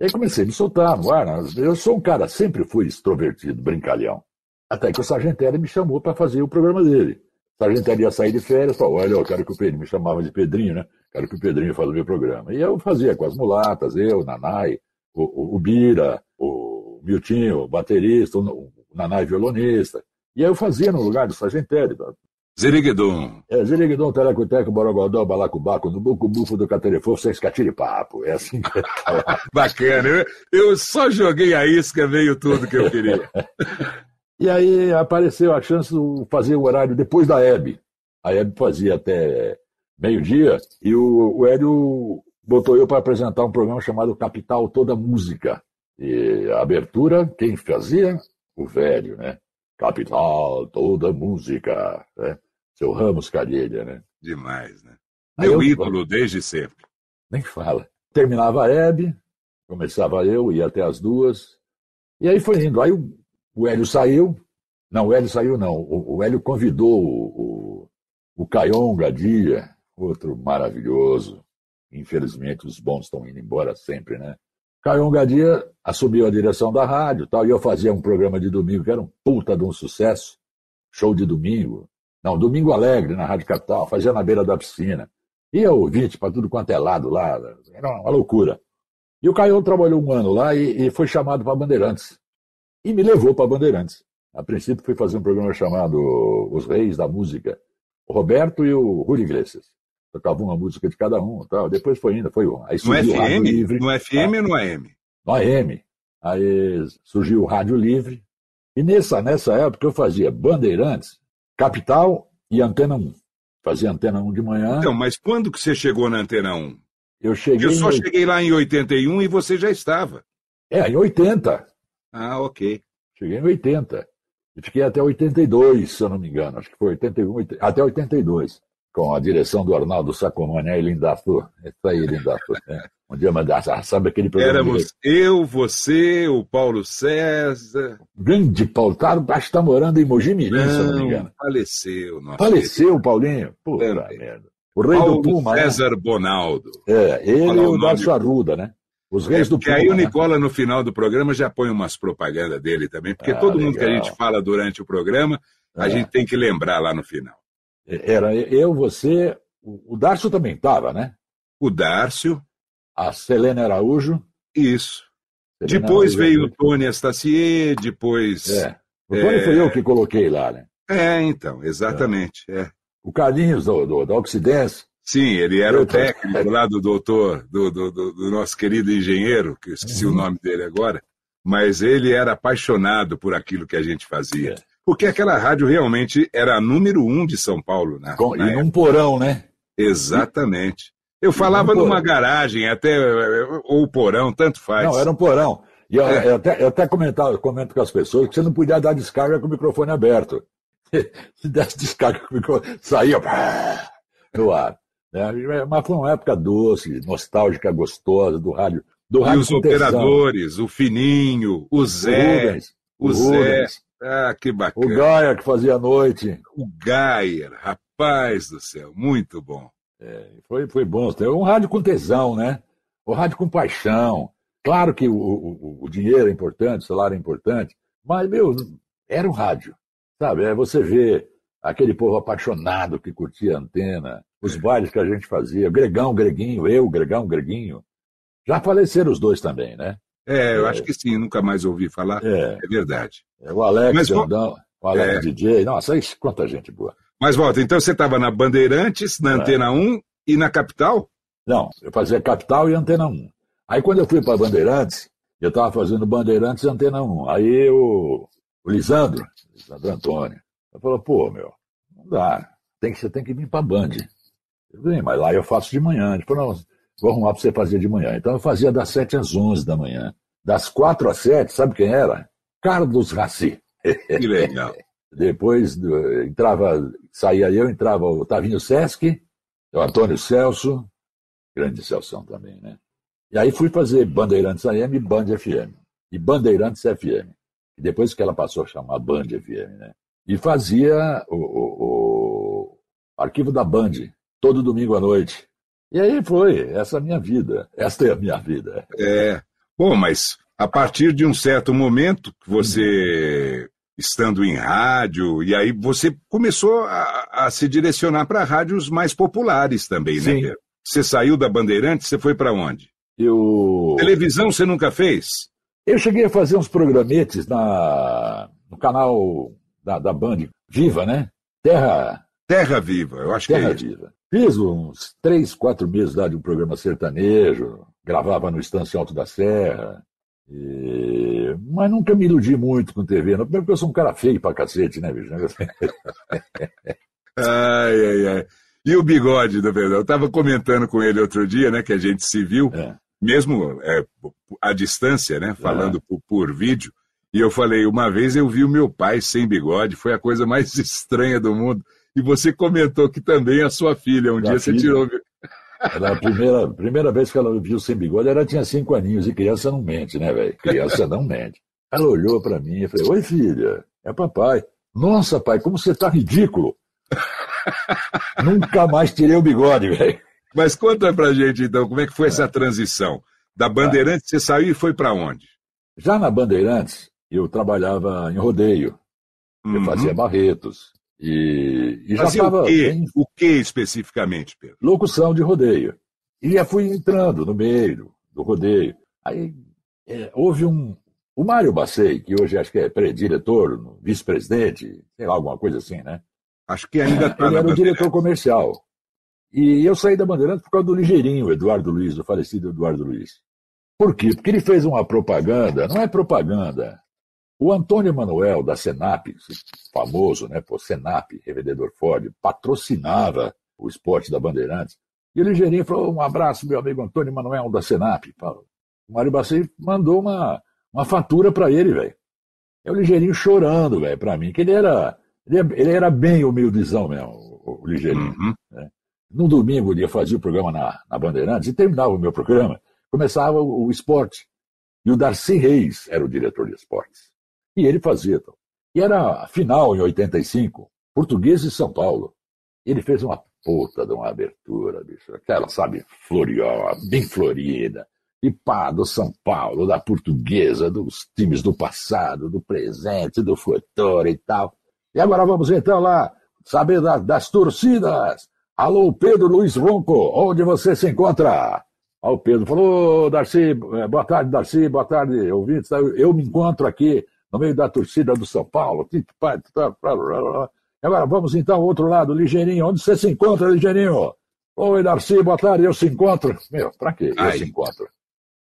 E aí comecei a me soltar no ar. Né? Eu sou um cara, sempre fui extrovertido, brincalhão. Até que o Sargentelli me chamou para fazer o programa dele. O Sargentelli ia sair de férias, falou, olha, eu quero que o Pedrinho, me chamava de Pedrinho, né? Quero que o Pedrinho faça o meu programa. E eu fazia com as mulatas, eu, Nanai, o, o, o Bira, o Miltinho, o baterista, o, o Nanai violonista. E aí eu fazia no lugar do Sargentelli. Ziriguidum. É, Ziriguidum, Telecoteco, Borogodó, Balacubaco, no Buco Bufo do Caterifofo, sem papo. É assim que [LAUGHS] Bacana. Eu, eu só joguei a isca, veio tudo que eu queria. [LAUGHS] e aí apareceu a chance de fazer o horário depois da Hebe. A Hebe fazia até meio-dia e o, o Hélio botou eu para apresentar um programa chamado Capital Toda Música. E a abertura, quem fazia? O velho, né? Capital Toda Música. Né? Seu Ramos Calheira, né? Demais, né? Meu eu, ídolo desde sempre. Nem fala. Terminava a Hebe, começava eu, ia até as duas. E aí foi indo. Aí o, o Hélio saiu. Não, o Hélio saiu, não. O, o Hélio convidou o, o, o Caion Gadia, outro maravilhoso. Infelizmente, os bons estão indo embora sempre, né? Caion Gadia assumiu a direção da rádio tal, e eu fazia um programa de domingo que era um puta de um sucesso. Show de domingo. Não, Domingo Alegre, na Rádio Capital, fazia na beira da piscina. Ia ouvinte para tudo quanto é lado lá, era uma loucura. E o Caio trabalhou um ano lá e, e foi chamado para Bandeirantes. E me levou para Bandeirantes. A princípio fui fazer um programa chamado Os Reis da Música. O Roberto e o Rui Iglesias. Tocavam uma música de cada um tal. Depois foi indo, foi. Aí no FM? Livre, no FM ou no AM? No AM. Aí surgiu o Rádio Livre. E nessa, nessa época eu fazia Bandeirantes Capital e Antena 1. Fazia Antena 1 de manhã. Então, mas quando que você chegou na Antena 1? Eu cheguei. Eu só em... cheguei lá em 81 e você já estava. É, em 80. Ah, ok. Cheguei em 80. E fiquei até 82, se eu não me engano. Acho que foi 81, até 82 com a direção do Arnaldo Sacomani, aí Lindato. Isso aí, Lindato. É. Um dia mandar, sabe aquele programa? Éramos eu, você, o Paulo César. Grande Paulo, tá, acho que está morando em Mogi Mirim, se eu não me engano. Faleceu. Nossa faleceu o Paulinho? Puta merda. O rei Paulo do Puma, né? César né? Bonaldo. É, ele e o, o Darcio Arruda, né? Os reis é, do Puma. aí o né? Nicola, no final do programa, já põe umas propagandas dele também, porque ah, todo legal. mundo que a gente fala durante o programa, a é. gente tem que lembrar lá no final. Era eu, você, o Dárcio também estava, né? O Dárcio. A Selena Araújo. Isso. Selena depois Araújo. veio o Tony Astacier, depois. É. O Tony é... foi eu que coloquei lá, né? É, então, exatamente. É. é. O Carlinhos do, do, da Oxidense. Sim, ele era eu o técnico lá do doutor, do, do, do, nosso querido engenheiro, que eu esqueci uhum. o nome dele agora, mas ele era apaixonado por aquilo que a gente fazia. É porque aquela rádio realmente era a número um de São Paulo. Né, Com, e num porão, né? Exatamente. Eu falava numa garagem, até ou porão, tanto faz. Não, era um porão. E eu, é. eu até, eu até comentava, eu comento com as pessoas que você não podia dar descarga com o microfone aberto. [LAUGHS] Se desse descarga com o microfone, saía no ar. Né? Mas foi uma época doce, nostálgica, gostosa do rádio. Do rádio e os operadores, o Fininho, o Zé, o, Rubens, o, o Zé. Ah, que bacana. O Gaia que fazia a noite. O Gaia, rapaz do céu, muito bom. É, foi, foi bom. Um rádio com tesão, né? O rádio com paixão. Claro que o, o, o dinheiro é importante, o salário é importante, mas, meu, era o rádio. Sabe? É você vê aquele povo apaixonado que curtia a antena, os é. bailes que a gente fazia, Gregão, Greguinho, eu, Gregão, Greguinho. Já faleceram os dois também, né? É, eu é. acho que sim, nunca mais ouvi falar. É, é verdade. É, o Alex Mas, Jandão, o Alex é. DJ, nossa, isso, quanta gente boa. Mas volta, então você estava na Bandeirantes, na é. Antena 1 e na Capital? Não, eu fazia Capital e Antena 1. Aí quando eu fui para Bandeirantes, eu estava fazendo Bandeirantes e Antena 1. Aí o, o Lisandro, Lisandro Antônio, falou, pô, meu, não dá, tem que, você tem que vir para a Band. Eu falei, mas lá eu faço de manhã. Ele falou, não, vou arrumar para você fazer de manhã. Então eu fazia das 7 às 11 da manhã. Das 4 às 7, sabe quem era? Carlos Raci. Que legal. [LAUGHS] Depois entrava, saía eu, entrava o Tavinho Sesc, o Antônio Celso, grande Celso também, né? E aí fui fazer Bandeirantes AM e Band FM. E Bandeirantes FM. E depois que ela passou a chamar Band FM, né? E fazia o, o, o arquivo da Band, todo domingo à noite. E aí foi, essa é a minha vida. Esta é a minha vida. É. Bom, mas a partir de um certo momento, você estando em rádio, e aí você começou a, a se direcionar para rádios mais populares também, né? Sim. né? Você saiu da Bandeirante, você foi para onde? Eu... Televisão você nunca fez? Eu cheguei a fazer uns programetes na, no canal da, da Band Viva, né? Terra, Terra Viva, eu acho Terra que é Viva. Fiz uns três, quatro meses lá de um programa sertanejo, gravava no Estância Alto da Serra, e... mas nunca me iludi muito com TV, não, porque eu sou um cara feio pra cacete, né, bicho? [LAUGHS] ai, ai, ai. E o bigode do Pedro? Eu estava comentando com ele outro dia, né, que a gente se viu, é. mesmo é, à distância, né, falando é. por, por vídeo, e eu falei, uma vez eu vi o meu pai sem bigode, foi a coisa mais [LAUGHS] estranha do mundo. E você comentou que também a sua filha, um dia filha, você tirou. Era a primeira, primeira vez que ela viu sem bigode, ela tinha cinco aninhos, e criança não mente, né, velho? Criança não mente. Ela olhou para mim e falou: Oi, filha, é papai. Nossa, pai, como você tá ridículo. [LAUGHS] Nunca mais tirei o bigode, velho. Mas conta pra gente, então, como é que foi essa transição? Da Bandeirantes, você saiu e foi para onde? Já na Bandeirantes, eu trabalhava em rodeio. Eu uhum. fazia Barretos. E, e já estava. O, bem... o que especificamente, Pedro? Locução de rodeio. E já fui entrando no meio do, do rodeio. Aí é, houve um. O Mário Bacei, que hoje acho que é pré-diretor, vice-presidente, sei lá, alguma coisa assim, né? Acho que ainda está. Ele era o diretor comercial. E eu saí da Bandeirantes por causa do ligeirinho, Eduardo Luiz, do falecido Eduardo Luiz. Por quê? Porque ele fez uma propaganda, não é propaganda. O Antônio Manuel, da Senap, famoso, né, por Senap, revendedor Ford, patrocinava o esporte da Bandeirantes. E o Ligeirinho falou: um abraço, meu amigo Antônio Manuel, da Senap. O Mário Bacei mandou uma, uma fatura para ele, velho. É o Ligeirinho chorando, velho, para mim, que ele era, ele era bem humildizão mesmo, o, o Ligeirinho. Uhum. Né? No domingo, eu fazia o programa na, na Bandeirantes e terminava o meu programa começava o, o esporte. E o Darcy Reis era o diretor de esportes. E ele fazia. Então. E era final em 85, Português e São Paulo. Ele fez uma puta de uma abertura, bicho. Aquela, sabe, floriosa, bem florida. E pá, do São Paulo, da portuguesa, dos times do passado, do presente, do futuro e tal. E agora vamos então lá saber das, das torcidas. Alô, Pedro Luiz Ronco, onde você se encontra? Aí o Pedro falou, Darcy, é, boa tarde, Darcy, boa tarde, ouvintes. Eu me encontro aqui no meio da torcida do São Paulo. Agora vamos então ao outro lado, Ligeirinho. Onde você se encontra, Ligeirinho? Oi, Darcy, boa tarde, eu se encontro. Meu, pra quê? Eu se encontro.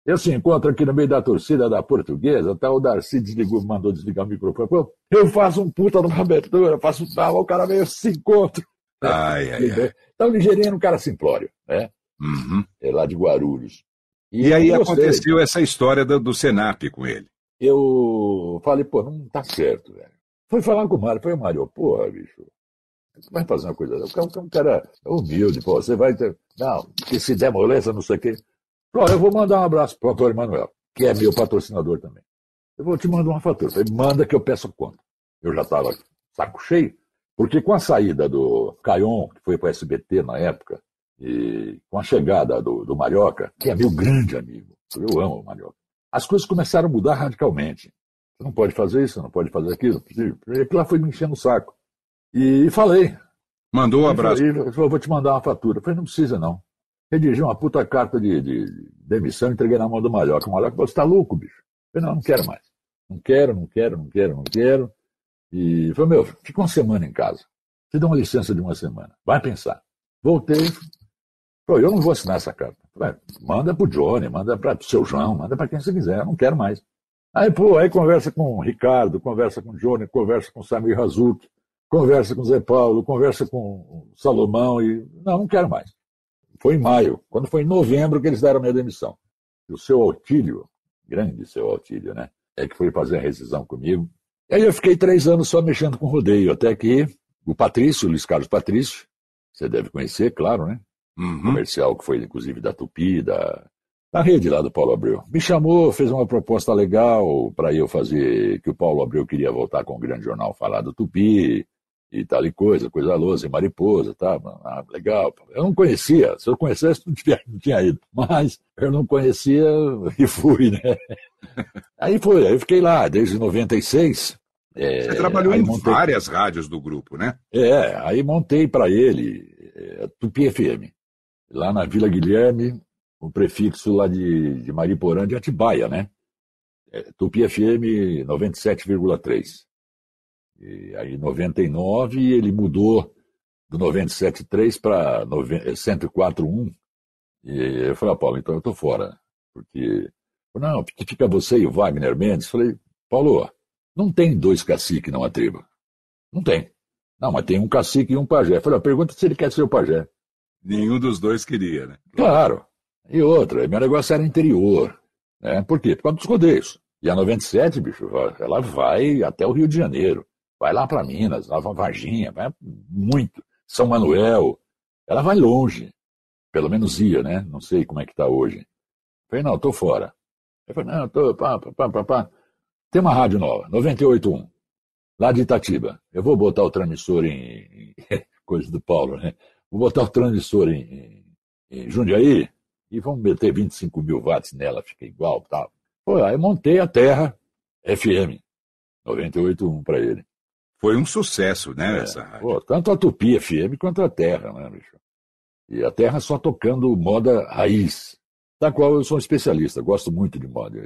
Eu se encontro aqui no meio da torcida da portuguesa, até o Darcy desligou, mandou desligar o microfone. Eu faço um puta numa abertura, faço tal, o cara meio se encontra. Ai, [LAUGHS] ai, ai. Então, Ligeirinho é um cara simplório, né? Uhum. É lá de Guarulhos. E, e aí aconteceu essa história do, do Senap com ele. Eu falei, pô, não tá certo, velho. Fui falar com o Mário, foi o Mário, porra, bicho, vai fazer uma coisa. O cara, um cara humilde, pô, você vai ter. Não, que se der molesta, não sei o quê. Falei, eu vou mandar um abraço pro Antônio Manuel, que é meu patrocinador também. Eu vou te mandar uma fatura. Falei, manda que eu peço conta. Eu já estava saco cheio, porque com a saída do Caion, que foi para SBT na época, e com a chegada do, do Marioca, que é meu grande amigo, eu amo o Marioca, as coisas começaram a mudar radicalmente. Você não pode fazer isso, não pode fazer aquilo. Aquilo lá foi me enchendo o saco. E falei. Mandou um abraço. Ele falou, vou te mandar uma fatura. Eu falei, não precisa não. Redigi uma puta carta de, de demissão, entreguei na mão do Marioca. O Marioca falou, você tá louco, bicho? Eu falei, não, não quero mais. Não quero, não quero, não quero, não quero. E falou, meu, fica uma semana em casa. Te dá uma licença de uma semana. Vai pensar. Voltei, Pô, eu não vou assinar essa carta. Manda pro Johnny, manda para o seu João, manda para quem você quiser, não quero mais. Aí, pô, aí conversa com o Ricardo, conversa com o Johnny, conversa com o Samir Razuki, conversa com o Zé Paulo, conversa com o Salomão e. Não, não quero mais. Foi em maio, quando foi em novembro que eles deram minha demissão. E o seu Altílio, grande seu Altílio, né? É que foi fazer a rescisão comigo. E aí eu fiquei três anos só mexendo com rodeio, até que o Patrício, Luiz Carlos Patrício, você deve conhecer, claro, né? Uhum. comercial, que foi inclusive da Tupi, da, da rede lá do Paulo Abreu. Me chamou, fez uma proposta legal para eu fazer, que o Paulo Abreu queria voltar com o grande jornal falar do Tupi e tal e coisa, coisa lousa e mariposa, tá? Ah, legal. Eu não conhecia, se eu conhecesse não tinha, não tinha ido, mas eu não conhecia e fui, né? [LAUGHS] Aí foi, aí eu fiquei lá desde 96. É, Você trabalhou em montei... várias rádios do grupo, né? É, aí montei para ele é, Tupi FM lá na Vila Guilherme, o prefixo lá de, de Mariporã de Atibaia, né? É, Tupi FM 97,3. E aí, em 99, ele mudou do 97.3 para 104.1. E eu falei, ah, Paulo, então eu estou fora. Porque, não, porque fica você e o Wagner Mendes. Falei, Paulo, não tem dois caciques numa tribo. Não tem. Não, mas tem um cacique e um pajé. Falei, pergunta se ele quer ser o pajé. Nenhum dos dois queria, né? Claro. E outra, meu negócio era interior. Né? Por quê? Por causa dos rodeios. E a 97, bicho, ela vai até o Rio de Janeiro. Vai lá para Minas, para Varginha, vai muito. São Manuel. Ela vai longe. Pelo menos ia, né? Não sei como é que está hoje. falei, não, tô fora. Eu falei, não, tô, pá, pá, pá, pá. Tem uma rádio nova, 98.1, lá de Itatiba. Eu vou botar o transmissor em... [LAUGHS] Coisa do Paulo, né? Vou botar o transmissor em, em, em Jundiaí e vamos meter 25 mil watts nela, fica igual, tal. Pô, aí montei a Terra FM, 98.1 para ele. Foi um sucesso, né, é, essa rádio? Pô, tanto a Tupi FM quanto a Terra, né, bicho? E a Terra só tocando moda raiz, da qual eu sou um especialista, gosto muito de moda.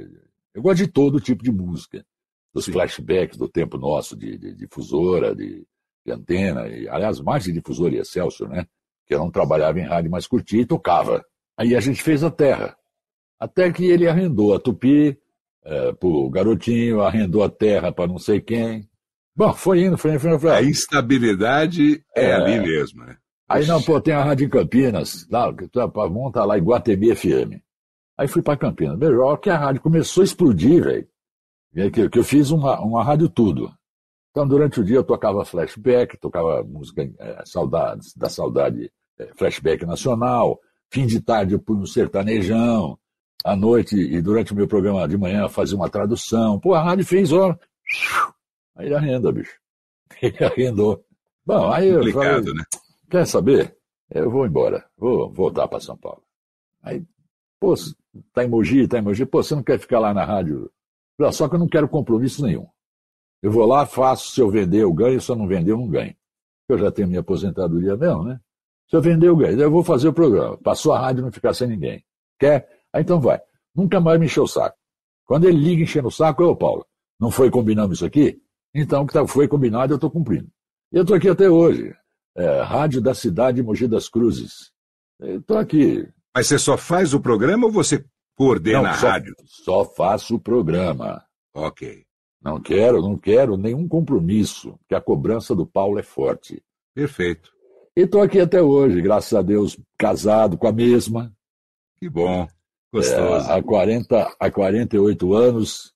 Eu gosto de todo tipo de música, dos Sim. flashbacks do tempo nosso, de, de difusora, de, antena, e, aliás, mais de difusora e Excelsior, né? Que eu não trabalhava em rádio, mas curtia e tocava. Aí a gente fez a Terra. Até que ele arrendou a Tupi é, pro garotinho, arrendou a terra para não sei quem, Bom, foi indo, foi indo, foi indo. Foi indo. A instabilidade é, é, ali mesmo, né? Aí não, pô, tem a rádio em Campinas, lá, monta lá Iguatemi FM. Aí fui para Campinas. Melhor que a rádio começou a explodir, velho. Que, que eu fiz uma, uma rádio tudo. Então, durante o dia eu tocava flashback, tocava música é, saudades, da saudade, é, flashback nacional. Fim de tarde eu pus no sertanejão. À noite e durante o meu programa de manhã eu fazia uma tradução. Pô, a rádio fez, ó, Aí ele arrenda, bicho. [LAUGHS] Ele arrendou. Bom, aí eu falei, né? quer saber? Eu vou embora, vou voltar para São Paulo. Aí, pô, tá em Mogi, tá em Mogi, pô, você não quer ficar lá na rádio? Só que eu não quero compromisso nenhum. Eu vou lá, faço, se eu vender eu ganho, se eu não vender eu não ganho. Eu já tenho minha aposentadoria mesmo, né? Se eu vender eu ganho, eu vou fazer o programa. Passou a rádio não ficar sem ninguém. Quer? Aí então vai. Nunca mais me encheu o saco. Quando ele liga enchendo o saco, ô Paulo, não foi combinando isso aqui? Então, o que tá, foi combinado, eu estou cumprindo. E eu estou aqui até hoje. É, Rádio da cidade Mogi das Cruzes. Estou aqui. Mas você só faz o programa ou você coordena não, a só, rádio? Só faço o programa. Ok. Não quero, não quero nenhum compromisso, porque a cobrança do Paulo é forte. Perfeito. E estou aqui até hoje, graças a Deus, casado com a mesma. Que bom. Gostoso. É, há, 40, há 48 anos,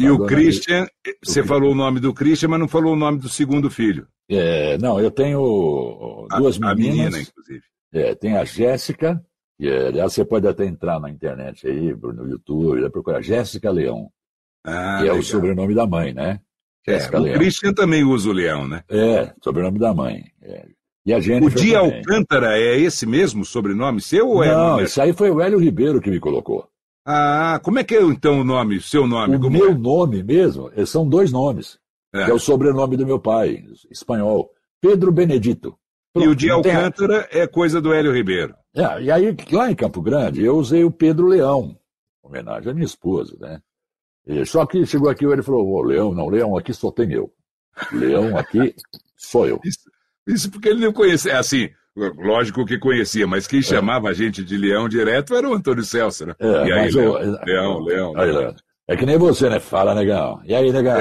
e o Christian, você falou o nome do Christian, mas não falou o nome do segundo filho. É, não, eu tenho duas a, meninas. A menina, inclusive. É, tem a Jéssica, que é, aliás, você pode até entrar na internet aí, no YouTube, procurar Jéssica Leão, ah, que legal. é o sobrenome da mãe, né? É, é, o Leão. Christian também usa o Leão, né? É, sobrenome da mãe. É. E a Jennifer o também. Alcântara é esse mesmo sobrenome seu ou é? Não, isso aí foi o Hélio Ribeiro que me colocou. Ah, como é que é então o nome, seu nome? O como meu é? nome mesmo, eh, são dois nomes, é. é o sobrenome do meu pai, espanhol, Pedro Benedito. Pronto, e o de Alcântara é coisa do Hélio Ribeiro. É, e aí, lá em Campo Grande, eu usei o Pedro Leão, homenagem à minha esposa, né? E, só que chegou aqui ele falou, oh, Leão, não, Leão aqui só tem eu. Leão aqui sou eu. Isso, isso porque ele não conhece, é assim, Lógico que conhecia, mas quem é. chamava a gente de Leão direto era o Antônio Celso, né? É, e aí, Leão, eu... Leão, Leão, aí, Leão. É que nem você, né? Fala, negão. E aí, negão?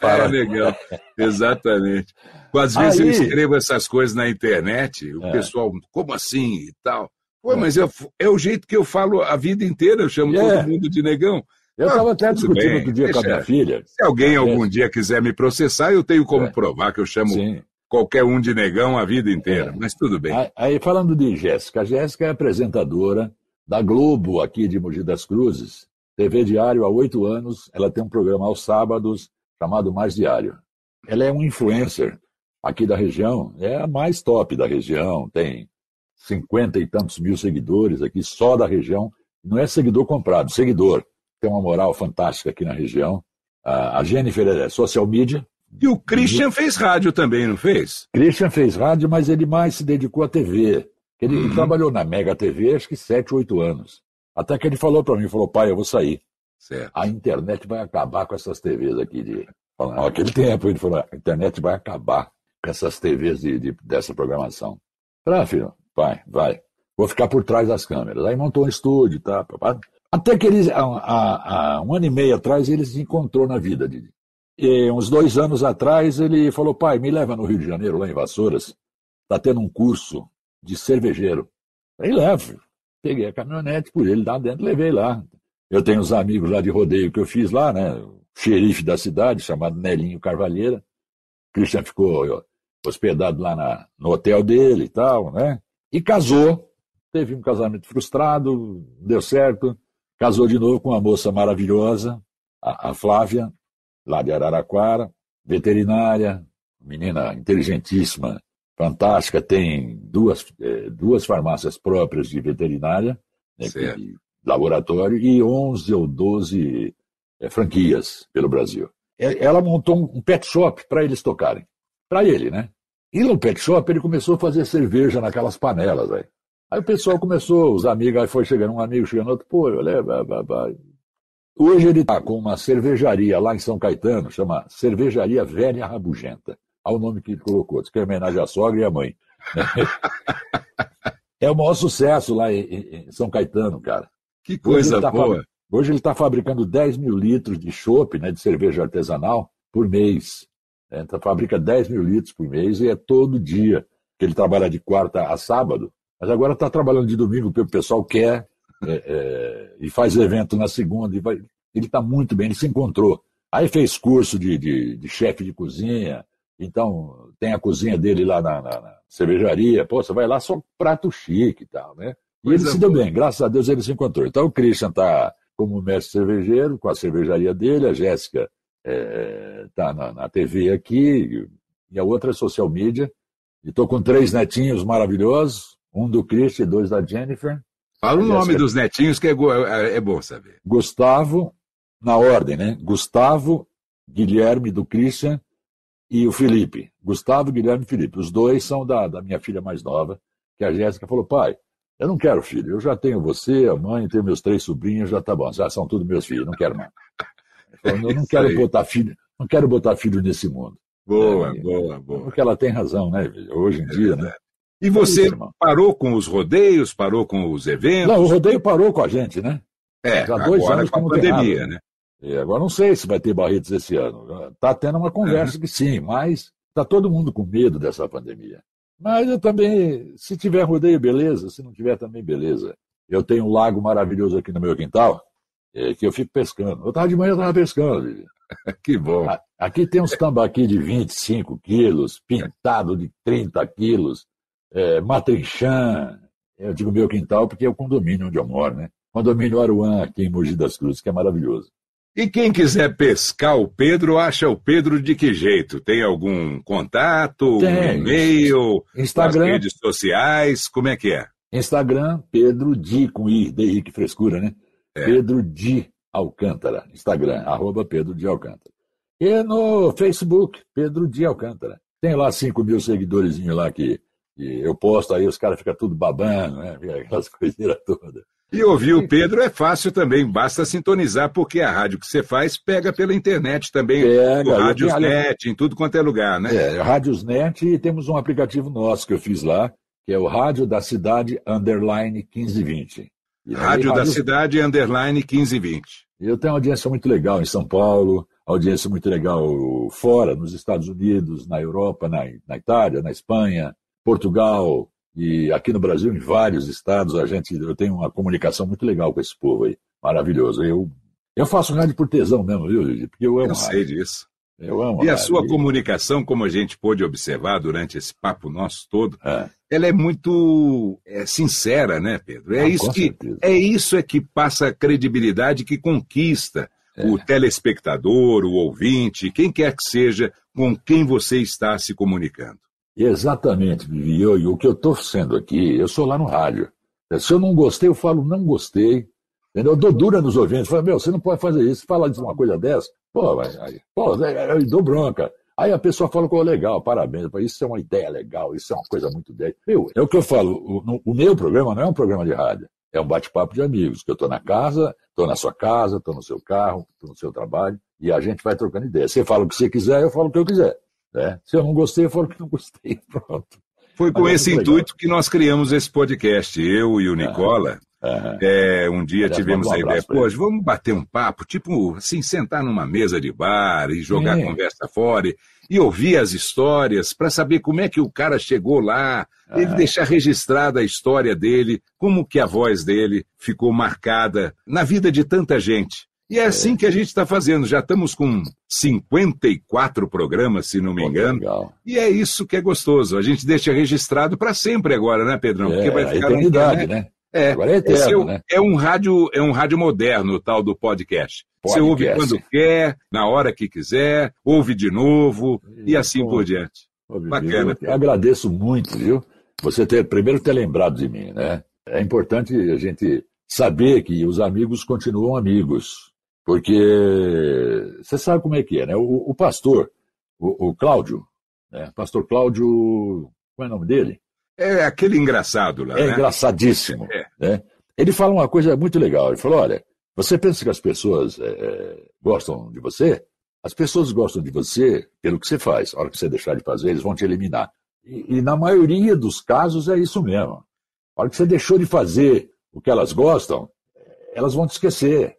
Fala, é, negão. Exatamente. Às vezes aí... eu escrevo essas coisas na internet, o é. pessoal, como assim e tal? Pô, é. mas eu, é o jeito que eu falo a vida inteira, eu chamo todo é. mundo de negão. Eu estava até discutindo bem, outro dia com a minha filha. Se alguém algum dia quiser me processar, eu tenho como provar que eu chamo Sim qualquer um de negão a vida inteira, é. mas tudo bem. Aí, falando de Jéssica, a Jéssica é apresentadora da Globo aqui de Mogi das Cruzes, TV Diário há oito anos, ela tem um programa aos sábados chamado Mais Diário. Ela é um influencer aqui da região, é a mais top da região, tem cinquenta e tantos mil seguidores aqui só da região, não é seguidor comprado, seguidor. Tem uma moral fantástica aqui na região. A Jennifer é social media, e o Christian fez rádio também, não fez? Christian fez rádio, mas ele mais se dedicou à TV. Ele, uhum. trabalhou na Mega TV acho que sete, oito anos. Até que ele falou para mim, falou, pai, eu vou sair. Certo. A internet vai acabar com essas TVs aqui de. Naquele tempo, ele falou, a internet vai acabar. essas TVs de, de, dessa programação. Falei, ah, filho, vai, vai. Vou ficar por trás das câmeras. Aí montou um estúdio, tá? Até que eles, há, há, há um ano e meio atrás, ele se encontrou na vida, Didi. E uns dois anos atrás, ele falou, pai, me leva no Rio de Janeiro, lá em Vassouras. Está tendo um curso de cervejeiro. Aí levo. Peguei a caminhonete por ele lá dentro, levei lá. Eu tenho uns amigos lá de rodeio que eu fiz lá, né? O xerife da cidade, chamado Nelinho Carvalheira. Christian ficou hospedado lá na, no hotel dele e tal, né? E casou. Teve um casamento frustrado, deu certo. Casou de novo com uma moça maravilhosa, a, a Flávia, lá de Araraquara, veterinária, menina inteligentíssima, fantástica, tem duas, é, duas farmácias próprias de veterinária, né, de laboratório, e 11 ou 12 é, franquias pelo Brasil. Ela montou um pet shop para eles tocarem. Para ele, né? E no pet shop ele começou a fazer cerveja naquelas panelas, aí. Aí o pessoal começou, os amigos, aí foi chegando um amigo, chegando outro, pô, olha, Hoje ele está com uma cervejaria lá em São Caetano, chama Cervejaria Velha Rabugenta. Olha o nome que ele colocou, diz que é homenagem à sogra e à mãe. [LAUGHS] é o maior sucesso lá em, São Caetano, cara. Que coisa tá boa. Hoje ele está fabricando 10 mil litros de chopp, né, de cerveja artesanal, por mês. Então, fabrica 10 mil litros por mês e é todo dia. que Ele trabalha de quarta a sábado, mas agora está trabalhando de domingo, porque o pessoal quer, é, é, e faz evento na segunda. Vai... Ele está muito bem, ele se encontrou. Aí fez curso de, de, de chefe de cozinha, então, tem a cozinha dele lá na, na, na cervejaria. Pô, você vai lá só prato chique e tal, né? E ele se deu bem, graças a Deus ele se encontrou. Então, o Christian está como mestre cervejeiro, com a cervejaria dele, a Jéssica está é, na, na, TV aqui, e a outra é social media. E estou com três netinhos maravilhosos, um do Christian e dois da Jennifer. Fala o nome Jéssica... dos netinhos que é, é, é bom saber. Gustavo, na ordem, né? Gustavo, Guilherme do Christian e o Felipe, Gustavo, Guilherme e Felipe. Os dois são da, da minha filha mais nova, que a Jéssica falou, pai, eu não quero filho, eu já tenho você, a mãe, tenho meus três sobrinhos, já tá bom, já são todos meus filhos, não quero mais. Eu não, não quero botar filho, não quero botar filho nesse mundo. Boa, é, boa, boa. Porque ela tem razão, né? Hoje em é dia, né? E você é parou com os rodeios, parou com os eventos? Não, o rodeio parou com a gente, né? É, já dois anos com a pandemia, né? E agora não sei se vai ter Barretos esse ano. Está tendo uma conversa que sim, mas está todo mundo com medo dessa pandemia. Mas eu também, se tiver rodeio, beleza. Se não tiver, também beleza. Eu tenho um lago maravilhoso aqui no meu quintal, é, que eu fico pescando. Eu estava de manhã, eu estava pescando. [LAUGHS] que bom. Aqui tem uns tambaqui de 25 quilos, pintado de 30 quilos, é, matrinchã. Eu digo meu quintal porque é o condomínio onde eu moro, né? Condomínio Aruan, aqui em Mogi das Cruzes, que é maravilhoso. E quem quiser pescar o Pedro, acha o Pedro de que jeito? Tem algum contato, Tem. um e-mail, Instagram, redes sociais, como é que é? Instagram, Pedro Di, com I, DI, que frescura, né? É. Pedro Di Alcântara, Instagram, arroba Pedro Di Alcântara. E no Facebook, Pedro Di Alcântara. Tem lá 5 mil seguidores lá que, que, eu posto aí, os caras ficam tudo babando, né? Aquelas [LAUGHS] coiseiras todas. E ouvir o Pedro é fácil também, basta sintonizar, porque a rádio que você faz pega pela internet também, pega, Rádiosnet, em tudo quanto é lugar, né? É, Rádiosnet e temos um aplicativo nosso que eu fiz lá, que é o Rádio da Cidade Underline 1520. E Rádio da Cidade Underline 1520. Eu tenho uma audiência muito legal em São Paulo, audiência muito legal fora, nos Estados Unidos, na Europa, na, na Itália, na Espanha, Portugal, e aqui no Brasil, em vários estados, a gente, eu tenho uma comunicação muito legal com esse povo aí. Maravilhoso. Eu, eu faço rádio por tesão mesmo, viu, Gigi? Porque eu amo Eu sei rádio. disso. Eu amo e a sua comunicação, como a gente pôde observar durante esse papo nosso todo, é. ela é muito é, sincera, né, Pedro? É, ah, isso que, é isso é que passa a credibilidade que conquista é. o telespectador, o ouvinte, quem quer que seja, com quem você está se comunicando. Exatamente, Vivi. E o que eu estou sendo aqui, eu sou lá no rádio. Se eu não gostei, eu falo não gostei. Entendeu? Eu dou dura nos ouvintes. Falo, meu, você não pode fazer isso. Fala de uma coisa dessa. Pô, aí, pô eu dou bronca. Aí a pessoa fala, pô, legal, parabéns. Isso é uma ideia legal, isso é uma coisa muito ideia. Meu, é o que eu falo. O, o meu programa não é um programa de rádio. É um bate-papo de amigos, que eu estou na casa, estou na sua casa, estou no seu carro, estou no seu trabalho, e a gente vai trocando ideia. Você fala o que você quiser, eu falo o que eu quiser. Né? Se eu não gostei, eu falo que não gostei. [LAUGHS] Pronto. Foi com esse intuito que nós criamos esse podcast, eu e o Nicola. É, um dia tivemos um a ideia, pô, vamos bater um papo, tipo assim, sentar numa mesa de bar e jogar conversa fora e, e, ouvir as histórias para saber como é que o cara chegou lá, ele deixar registrada a história dele, como que a voz dele ficou marcada na vida de tanta gente. E é, é. assim que a gente está fazendo. Já estamos com 54 programas, se não me engano. Legal. E é isso que é gostoso. A gente deixa registrado para sempre agora, né, Pedrão? Porque é, vai ficar a eternidade, né? É, agora é, eterno, é, né? é um rádio, é um rádio moderno, o tal do podcast. podcast. Você ouve quando quer, na hora que quiser, ouve de novo e, e assim por diante. Bacana. Eu agradeço muito, viu? Você ter primeiro ter lembrado de mim, né? É importante a gente saber que os amigos continuam amigos. Porque você sabe como é que é, né? O, o pastor, o, o Cláudio, né? pastor Cláudio, qual é o nome dele? É aquele engraçado lá. É né? engraçadíssimo. É. Né? Ele fala uma coisa muito legal. Ele falou: olha, você pensa que as pessoas é, gostam de você? As pessoas gostam de você pelo que você faz. A hora que você deixar de fazer, eles vão te eliminar. E, e na maioria dos casos é isso mesmo. A hora que você deixou de fazer o que elas gostam, elas vão te esquecer.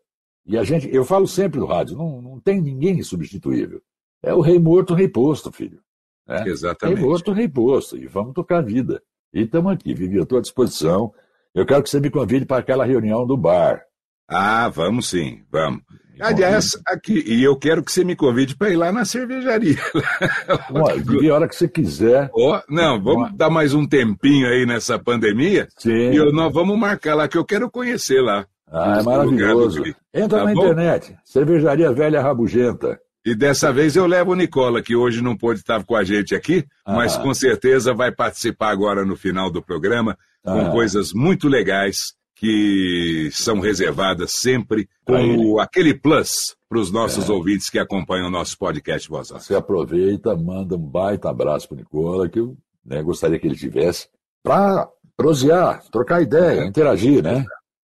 E a gente, eu falo sempre no rádio, não, não tem ninguém substituível. É o rei morto, rei posto, filho. Né? Exatamente. Rei morto, rei posto. E vamos tocar a vida. E estamos aqui, Vivi, eu estou à disposição. Eu quero que você me convide para aquela reunião do bar. Ah, vamos sim, vamos. Aliás, aqui, e eu quero que você me convide para ir lá na cervejaria. [LAUGHS] Vivi, a hora que você quiser. Oh, não, vamos dar mais um tempinho aí nessa pandemia. Sim. E eu, nós vamos marcar lá, que eu quero conhecer lá. Ah, é maravilhoso. Entra tá na bom? internet, Cervejaria Velha Rabugenta. E dessa vez eu levo o Nicola, que hoje não pôde estar com a gente aqui, ah. mas com certeza vai participar agora no final do programa com ah. coisas muito legais que são reservadas sempre com aquele plus para os nossos é. ouvintes que acompanham o nosso podcast Voz Você aproveita, manda um baita abraço para o Nicola, que eu né, gostaria que ele tivesse, para prosear, trocar ideia, interagir, né?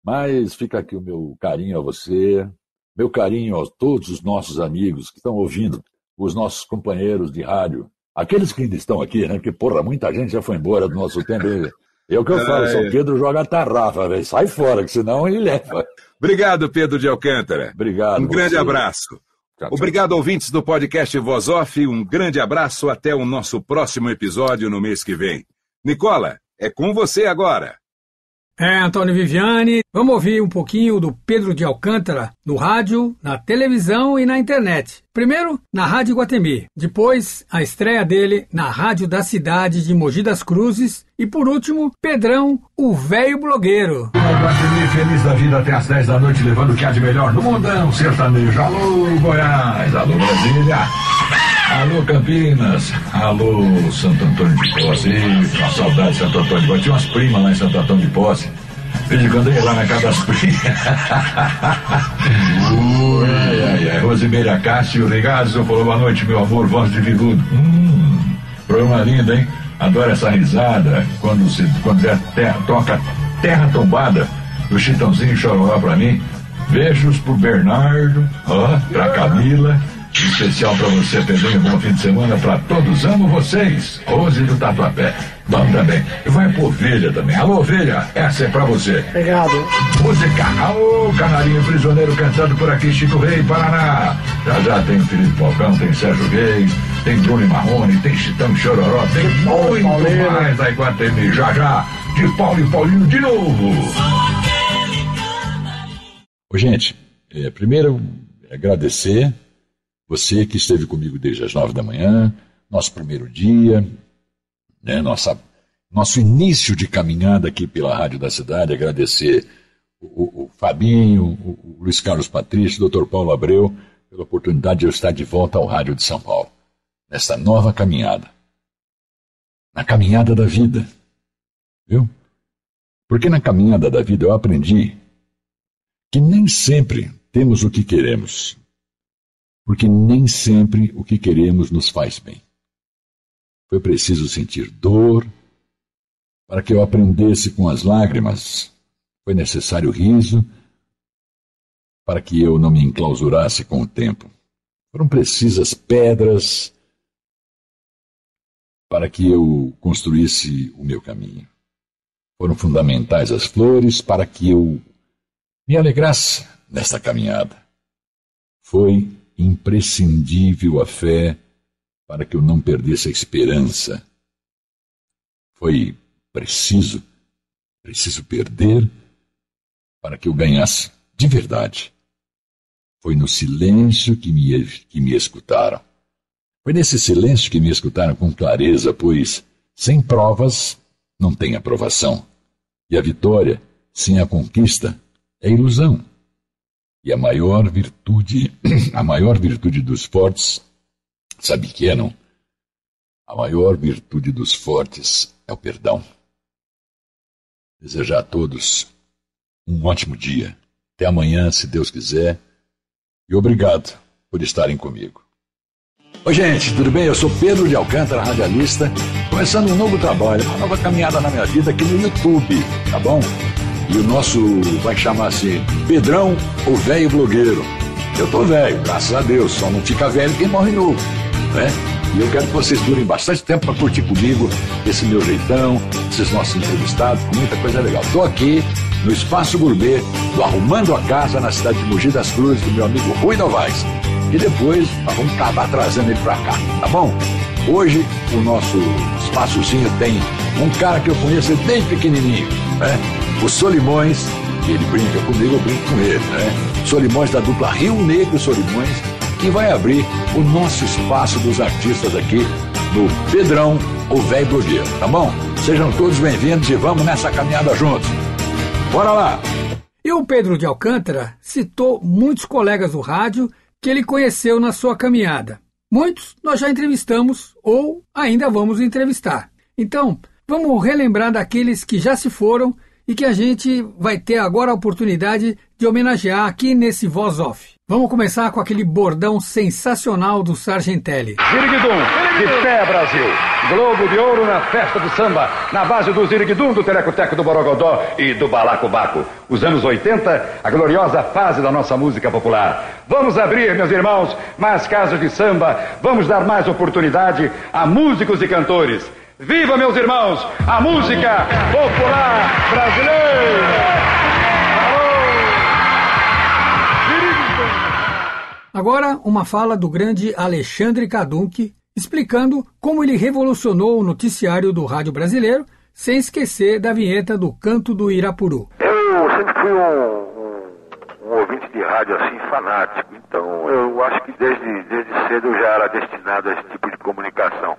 Mas fica aqui o meu carinho a você, meu carinho a todos os nossos amigos que estão ouvindo, os nossos companheiros de rádio, aqueles que ainda estão aqui, né? Porque, porra, muita gente já foi embora do nosso tempo. É o que eu falo, São Pedro joga a tarrafa, velho. Sai fora, que senão ele leva. Obrigado, Pedro de Alcântara. Obrigado. Um você. grande abraço. Obrigado, ouvintes do podcast Voz Off. Um grande abraço. Até o nosso próximo episódio no mês que vem. Nicola, é com você agora. É, Antônio Viviane. Vamos ouvir um pouquinho do Pedro de Alcântara no rádio, na televisão e na internet. Primeiro, na Rádio Guatemi. Depois, a estreia dele na Rádio da Cidade de Mogi das Cruzes. E por último, Pedrão, o velho blogueiro. Feliz da vida até às 10 da noite, levando o que há de melhor no mundão sertanejo. Alô, Goiás. Alô, Brasília. Alô, Campinas. Alô, Santo Antônio de Posse. Com saudade de Santo Antônio de Posse. Tinha umas primas lá em Santo Antônio de Posse. Desde quando eu ia lá na casa das [LAUGHS] primas. ai, ai, ai. Rosimeira Cássio, Regazo, falou boa noite, meu amor, voz de viludo. Hum, programa lindo, hein? Adoro essa risada. Quando, se, quando é terra, toca Terra Tombada, do Chitãozinho Chororó pra mim. Beijos pro Bernardo, ó, pra Camila especial para você, Pedrinho. Bom fim de semana para todos. Amo vocês. Rose do Tatuapé. Vamos também. E vai pro Ovelha também. Alô, Ovelha, essa é para você. Obrigado. Música. Alô, Canarinho Prisioneiro cantando por aqui, Chico Rei, Paraná. Já já tem Felipe Falcão, tem Sérgio Reis, tem Bruno Marrone, tem Chitão Chororó, tem de muito Paulo, mais da Iguatemi. Já já, de Paulo e Paulinho de novo. Ô, gente, é, primeiro agradecer você que esteve comigo desde as nove da manhã, nosso primeiro dia, né, nossa, nosso início de caminhada aqui pela Rádio da Cidade, agradecer o, o Fabinho, o, o, Luiz Carlos Patrício, o Dr. Paulo Abreu, pela oportunidade de eu estar de volta ao Rádio de São Paulo, nessa nova caminhada. Na caminhada da vida. Viu? Porque na caminhada da vida eu aprendi que nem sempre temos o que queremos, porque nem sempre o que queremos nos faz bem. Foi preciso sentir dor para que eu aprendesse com as lágrimas. Foi necessário riso para que eu não me enclausurasse com o tempo. Foram precisas pedras para que eu construísse o meu caminho. Foram fundamentais as flores para que eu me alegrasse nesta caminhada. Foi imprescindível a fé para que eu não perdesse a esperança. Foi preciso, preciso perder para que eu ganhasse de verdade. Foi no silêncio que me, que me escutaram. Foi nesse silêncio que me escutaram com clareza, pois sem provas não tem aprovação. E a vitória, sem a conquista, é ilusão. E a maior virtude, [CLEARS THROAT] a maior virtude dos fortes, sabe que é, não? A maior virtude dos fortes é o perdão. Desejar a todos um ótimo dia. Até amanhã, se Deus quiser. E obrigado por estarem comigo. Oi, gente, tudo bem? Eu sou Pedro de Alcântara, radialista, começando um novo trabalho, uma nova caminhada na minha vida aqui no YouTube, tá bom? E o nosso vai chamar assim: Pedrão, o velho blogueiro. Eu tô velho, graças a Deus, só não fica velho quem morre novo, né? E eu quero que vocês durem bastante tempo para curtir comigo esse meu jeitão, esses nossos entrevistados, muita coisa legal. Tô aqui no Espaço Gourmet do Arrumando a Casa na cidade de Mogi das Cruzes, do meu amigo Rui Novaes. E depois nós vamos acabar trazendo ele para cá, tá bom? Hoje o nosso espaçozinho tem um cara que eu conheço desde pequenininho, né? O Solimões, que ele brinca comigo, eu brinco com ele, né? Solimões da dupla Rio Negro Solimões, que vai abrir o nosso espaço dos artistas aqui no Pedrão, o velho blogueiro, tá bom? Sejam todos bem-vindos e vamos nessa caminhada juntos. Bora lá! E o Pedro de Alcântara citou muitos colegas do rádio que ele conheceu na sua caminhada. Muitos nós já entrevistamos ou ainda vamos entrevistar. Então, vamos relembrar daqueles que já se foram e que a gente vai ter agora a oportunidade de homenagear aqui nesse Voz Off. Vamos começar com aquele bordão sensacional do Sargentelli. Ziriguidum, de pé Brasil. Globo de ouro na festa do samba, na base do Ziriguidum, do Tereco-Teco, do Borogodó e do Balacobaco. Os anos 80, a gloriosa fase da nossa música popular. Vamos abrir, meus irmãos, mais casas de samba, vamos dar mais oportunidade a músicos e cantores. Viva, meus irmãos, a música popular brasileira! Agora, uma fala do grande Alexandre Cadunque, explicando como ele revolucionou o noticiário do rádio brasileiro, sem esquecer da vinheta do Canto do Irapuru. Eu sempre fui um, um, um ouvinte de rádio assim fanático, então eu acho que desde, desde cedo eu já era destinado a esse tipo de comunicação.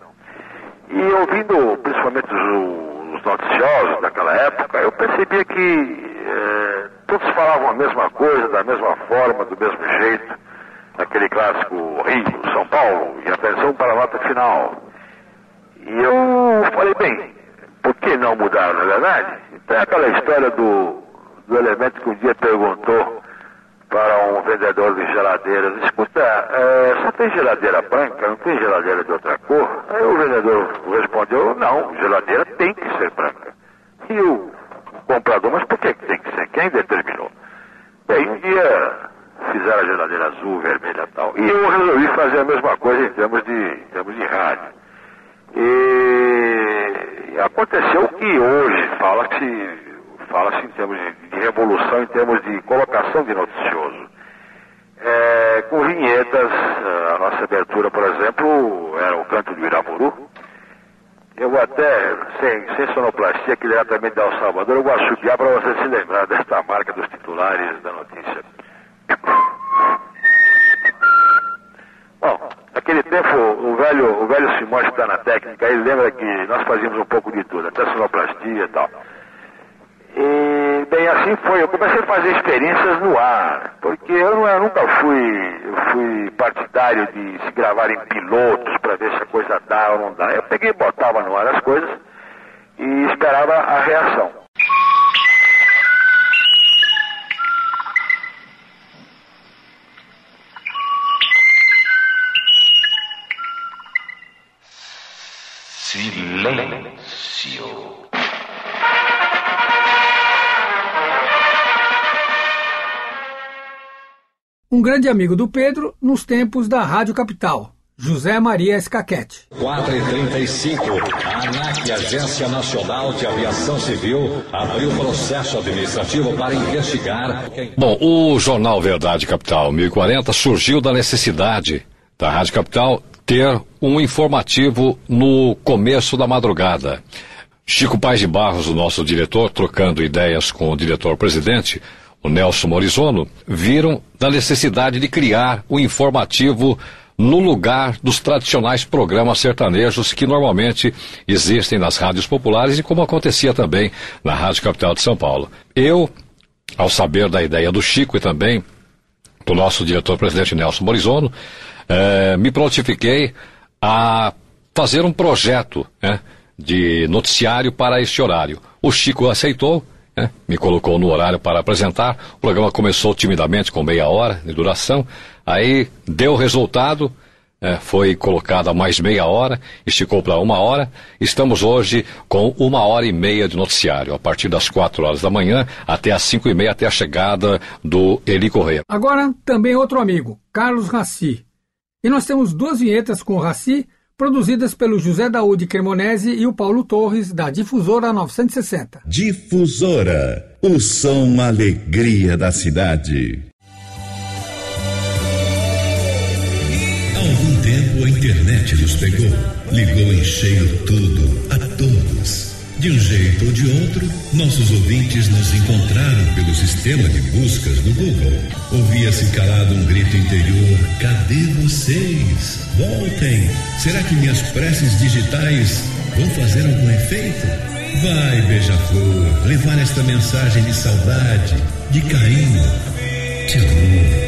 E ouvindo principalmente os, os noticiosos daquela época, eu percebia que é, todos falavam a mesma coisa, da mesma forma, do mesmo jeito naquele clássico Rio, São Paulo, e atenção para a nota final. E eu falei, bem, por que não mudar, na é verdade? Então é aquela história do, do elemento que um dia perguntou para um vendedor de geladeiras, escuta, é, só tem geladeira branca, não tem geladeira de outra cor? Aí o vendedor respondeu, não, geladeira tem que ser branca. E o comprador, mas por que tem que ser? Quem determinou? Bem, um dia fizeram a geladeira azul, vermelha e tal. E eu resolvi fazer a mesma coisa em termos de, em termos de rádio. E aconteceu que hoje fala-se fala em termos de, de, revolução, em termos de colocação de noticioso. É, com vinhetas, a nossa abertura, por exemplo, era o canto do Iramuru. Eu vou até, sem, sem sonoplastia, aqui diretamente da El Salvador, eu vou assobiar para você se lembrar [LAUGHS] desta marca dos titulares da notícia. Bom, naquele tempo o velho, o velho Simões que está na técnica, ele lembra que nós fazíamos um pouco de tudo, até sonoplastia e tal. E bem, assim foi. Eu comecei a fazer experiências no ar, porque eu, não, eu nunca fui, fui partidário de se gravar em pilotos para ver se a coisa dá ou não dá. Eu peguei e botava no ar as coisas e esperava a reação. Silêncio. Um grande amigo do Pedro nos tempos da Rádio Capital, José Maria Escaquete. 4 e 35 a ANAC, Agência Nacional de Aviação Civil, abriu processo administrativo para investigar. Bom, o jornal Verdade Capital 1040 surgiu da necessidade da Rádio Capital ter um informativo no começo da madrugada. Chico Paz de Barros, o nosso diretor, trocando ideias com o diretor-presidente, o Nelson Morizono, viram da necessidade de criar o um informativo no lugar dos tradicionais programas sertanejos que normalmente existem nas rádios populares e como acontecia também na Rádio Capital de São Paulo. Eu, ao saber da ideia do Chico e também do nosso diretor-presidente Nelson Morizono, eh, me prontifiquei a fazer um projeto né, de noticiário para este horário. O Chico aceitou, né, me colocou no horário para apresentar. O programa começou timidamente com meia hora de duração. Aí deu resultado, é, foi colocada mais meia hora, esticou para uma hora. Estamos hoje com uma hora e meia de noticiário, a partir das quatro horas da manhã até as cinco e meia, até a chegada do Eli Correia. Agora, também outro amigo, Carlos Raci. E nós temos duas vinhetas com o Raci, produzidas pelo José Daúde Cremonese e o Paulo Torres, da Difusora 960. Difusora, o som alegria da cidade. algum tempo a internet nos pegou, ligou em cheio tudo. De um jeito ou de outro, nossos ouvintes nos encontraram pelo sistema de buscas do Google. Ouvia-se calado um grito interior: Cadê vocês? Voltem! Será que minhas preces digitais vão fazer algum efeito? Vai, beija-flor, levar esta mensagem de saudade, de carinho, de amor.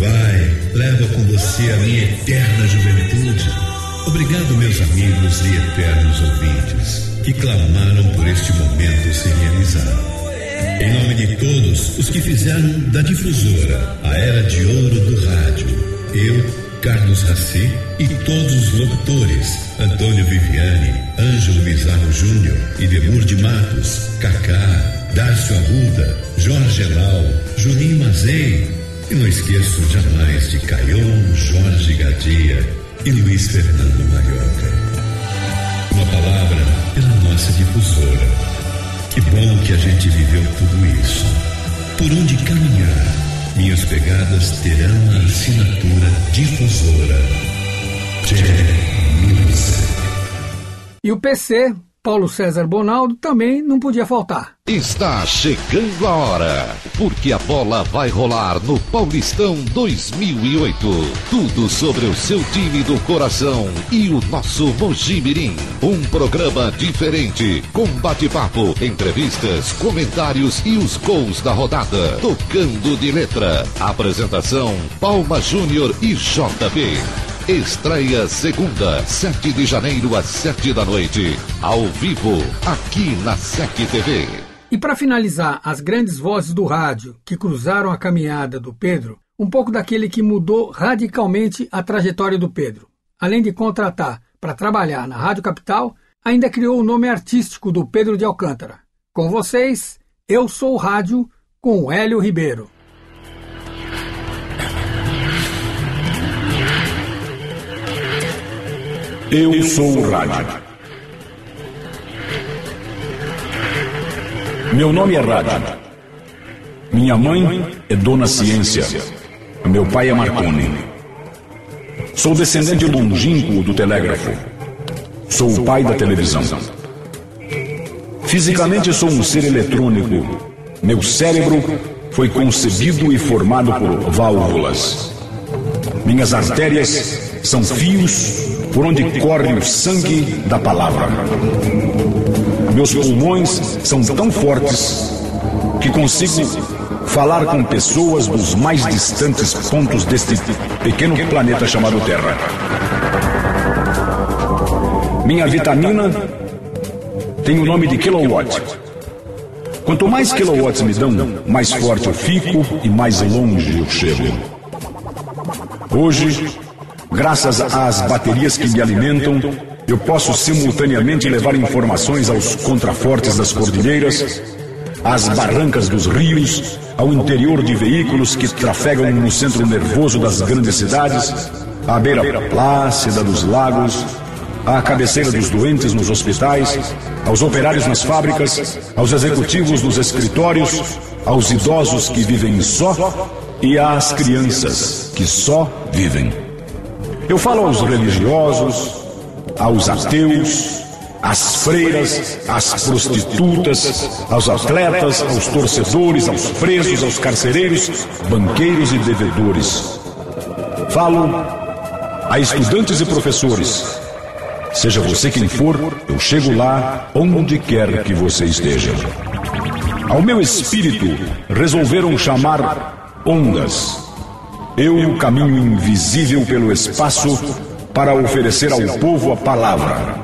Vai, leva com você a minha eterna juventude. Obrigado, meus amigos e eternos ouvintes, que clamaram por este momento se realizar. Em nome de todos os que fizeram da difusora a era de ouro do rádio, eu, Carlos Raci e todos os locutores, Antônio Viviane, Ângelo Bizarro Júnior, Idemur de Matos, Cacá, Darcio Arruda, Jorge Elal, Juninho Mazei, e não esqueço jamais de Caion, Jorge Gadia e Luiz Fernando Marioca. Palavra pela nossa difusora. Que bom que a gente viveu tudo isso. Por onde caminhar, minhas pegadas terão a assinatura difusora. J Music. E o PC Paulo César Bonaldo também não podia faltar. Está chegando a hora, porque a bola vai rolar no Paulistão 2008. Tudo sobre o seu time do coração e o nosso Mojimirim. Um programa diferente, com bate-papo, entrevistas, comentários e os gols da rodada. Tocando de letra. Apresentação: Palma Júnior e JB. Estreia segunda, 7 de janeiro às 7 da noite. Ao vivo, aqui na SEC TV. E para finalizar, as grandes vozes do rádio que cruzaram a caminhada do Pedro, um pouco daquele que mudou radicalmente a trajetória do Pedro. Além de contratar para trabalhar na Rádio Capital, ainda criou o nome artístico do Pedro de Alcântara. Com vocês, eu sou o rádio com Hélio Ribeiro. Eu sou o rádio. Meu nome é Rádio. Minha mãe é Dona Ciência. Meu pai é Marconi. Sou descendente longínquo do telégrafo. Sou o pai da televisão. Fisicamente sou um ser eletrônico. Meu cérebro foi concebido e formado por válvulas. Minhas artérias são fios por onde corre o sangue da palavra. Meus pulmões são tão fortes que consigo falar com pessoas dos mais distantes pontos deste pequeno planeta chamado Terra. Minha vitamina tem o nome de kilowatt. Quanto mais kilowatts me dão, mais forte eu fico e mais longe eu chego. Hoje, Graças às baterias que me alimentam, eu posso simultaneamente levar informações aos contrafortes das cordilheiras, às barrancas dos rios, ao interior de veículos que trafegam no centro nervoso das grandes cidades, à beira plácida dos lagos, à cabeceira dos doentes nos hospitais, aos operários nas fábricas, aos executivos nos escritórios, aos idosos que vivem só e às crianças que só vivem. Eu falo aos religiosos, aos ateus, às freiras, às prostitutas, aos atletas, aos torcedores, aos presos, aos carcereiros, banqueiros e devedores. Falo a estudantes e professores. Seja você quem for, eu chego lá onde quer que você esteja. Ao meu espírito resolveram chamar ondas. Eu caminho invisível pelo espaço para oferecer ao povo a palavra,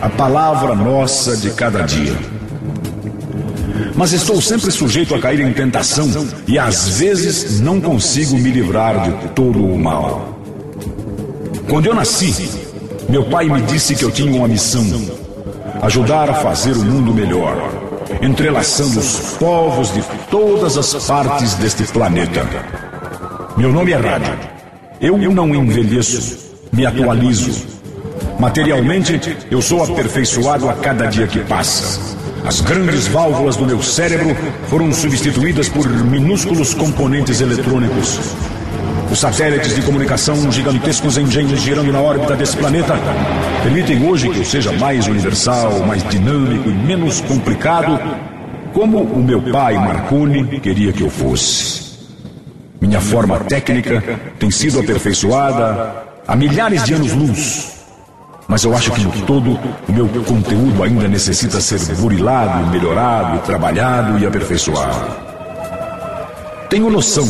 a palavra nossa de cada dia. Mas estou sempre sujeito a cair em tentação e às vezes não consigo me livrar de todo o mal. Quando eu nasci, meu pai me disse que eu tinha uma missão: ajudar a fazer o mundo melhor, entrelaçando os povos de todas as partes deste planeta. Meu nome é Rádio. Eu não envelheço, me atualizo. Materialmente, eu sou aperfeiçoado a cada dia que passa. As grandes válvulas do meu cérebro foram substituídas por minúsculos componentes eletrônicos. Os satélites de comunicação, gigantescos engenhos girando na órbita desse planeta, permitem hoje que eu seja mais universal, mais dinâmico e menos complicado, como o meu pai Marconi queria que eu fosse. Minha forma técnica tem sido aperfeiçoada há milhares de anos-luz. Mas eu acho que no todo o meu conteúdo ainda necessita ser burilado, melhorado, trabalhado e aperfeiçoado. Tenho noção,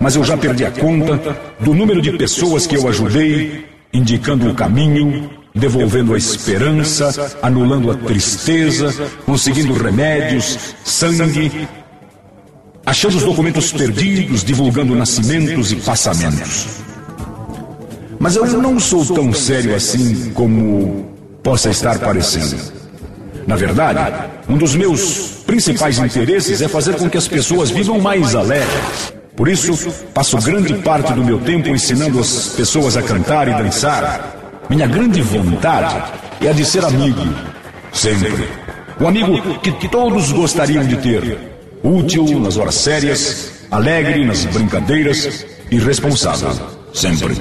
mas eu já perdi a conta do número de pessoas que eu ajudei, indicando o caminho, devolvendo a esperança, anulando a tristeza, conseguindo remédios, sangue, achando os documentos perdidos, divulgando nascimentos e passamentos. Mas eu não sou tão sério assim como possa estar parecendo. Na verdade, um dos meus principais interesses é fazer com que as pessoas vivam mais alegres. Por isso, passo grande parte do meu tempo ensinando as pessoas a cantar e dançar. Minha grande vontade é a de ser amigo, sempre. O amigo que, todos gostariam de ter. Útil nas horas sérias, alegre nas brincadeiras e responsável, sempre.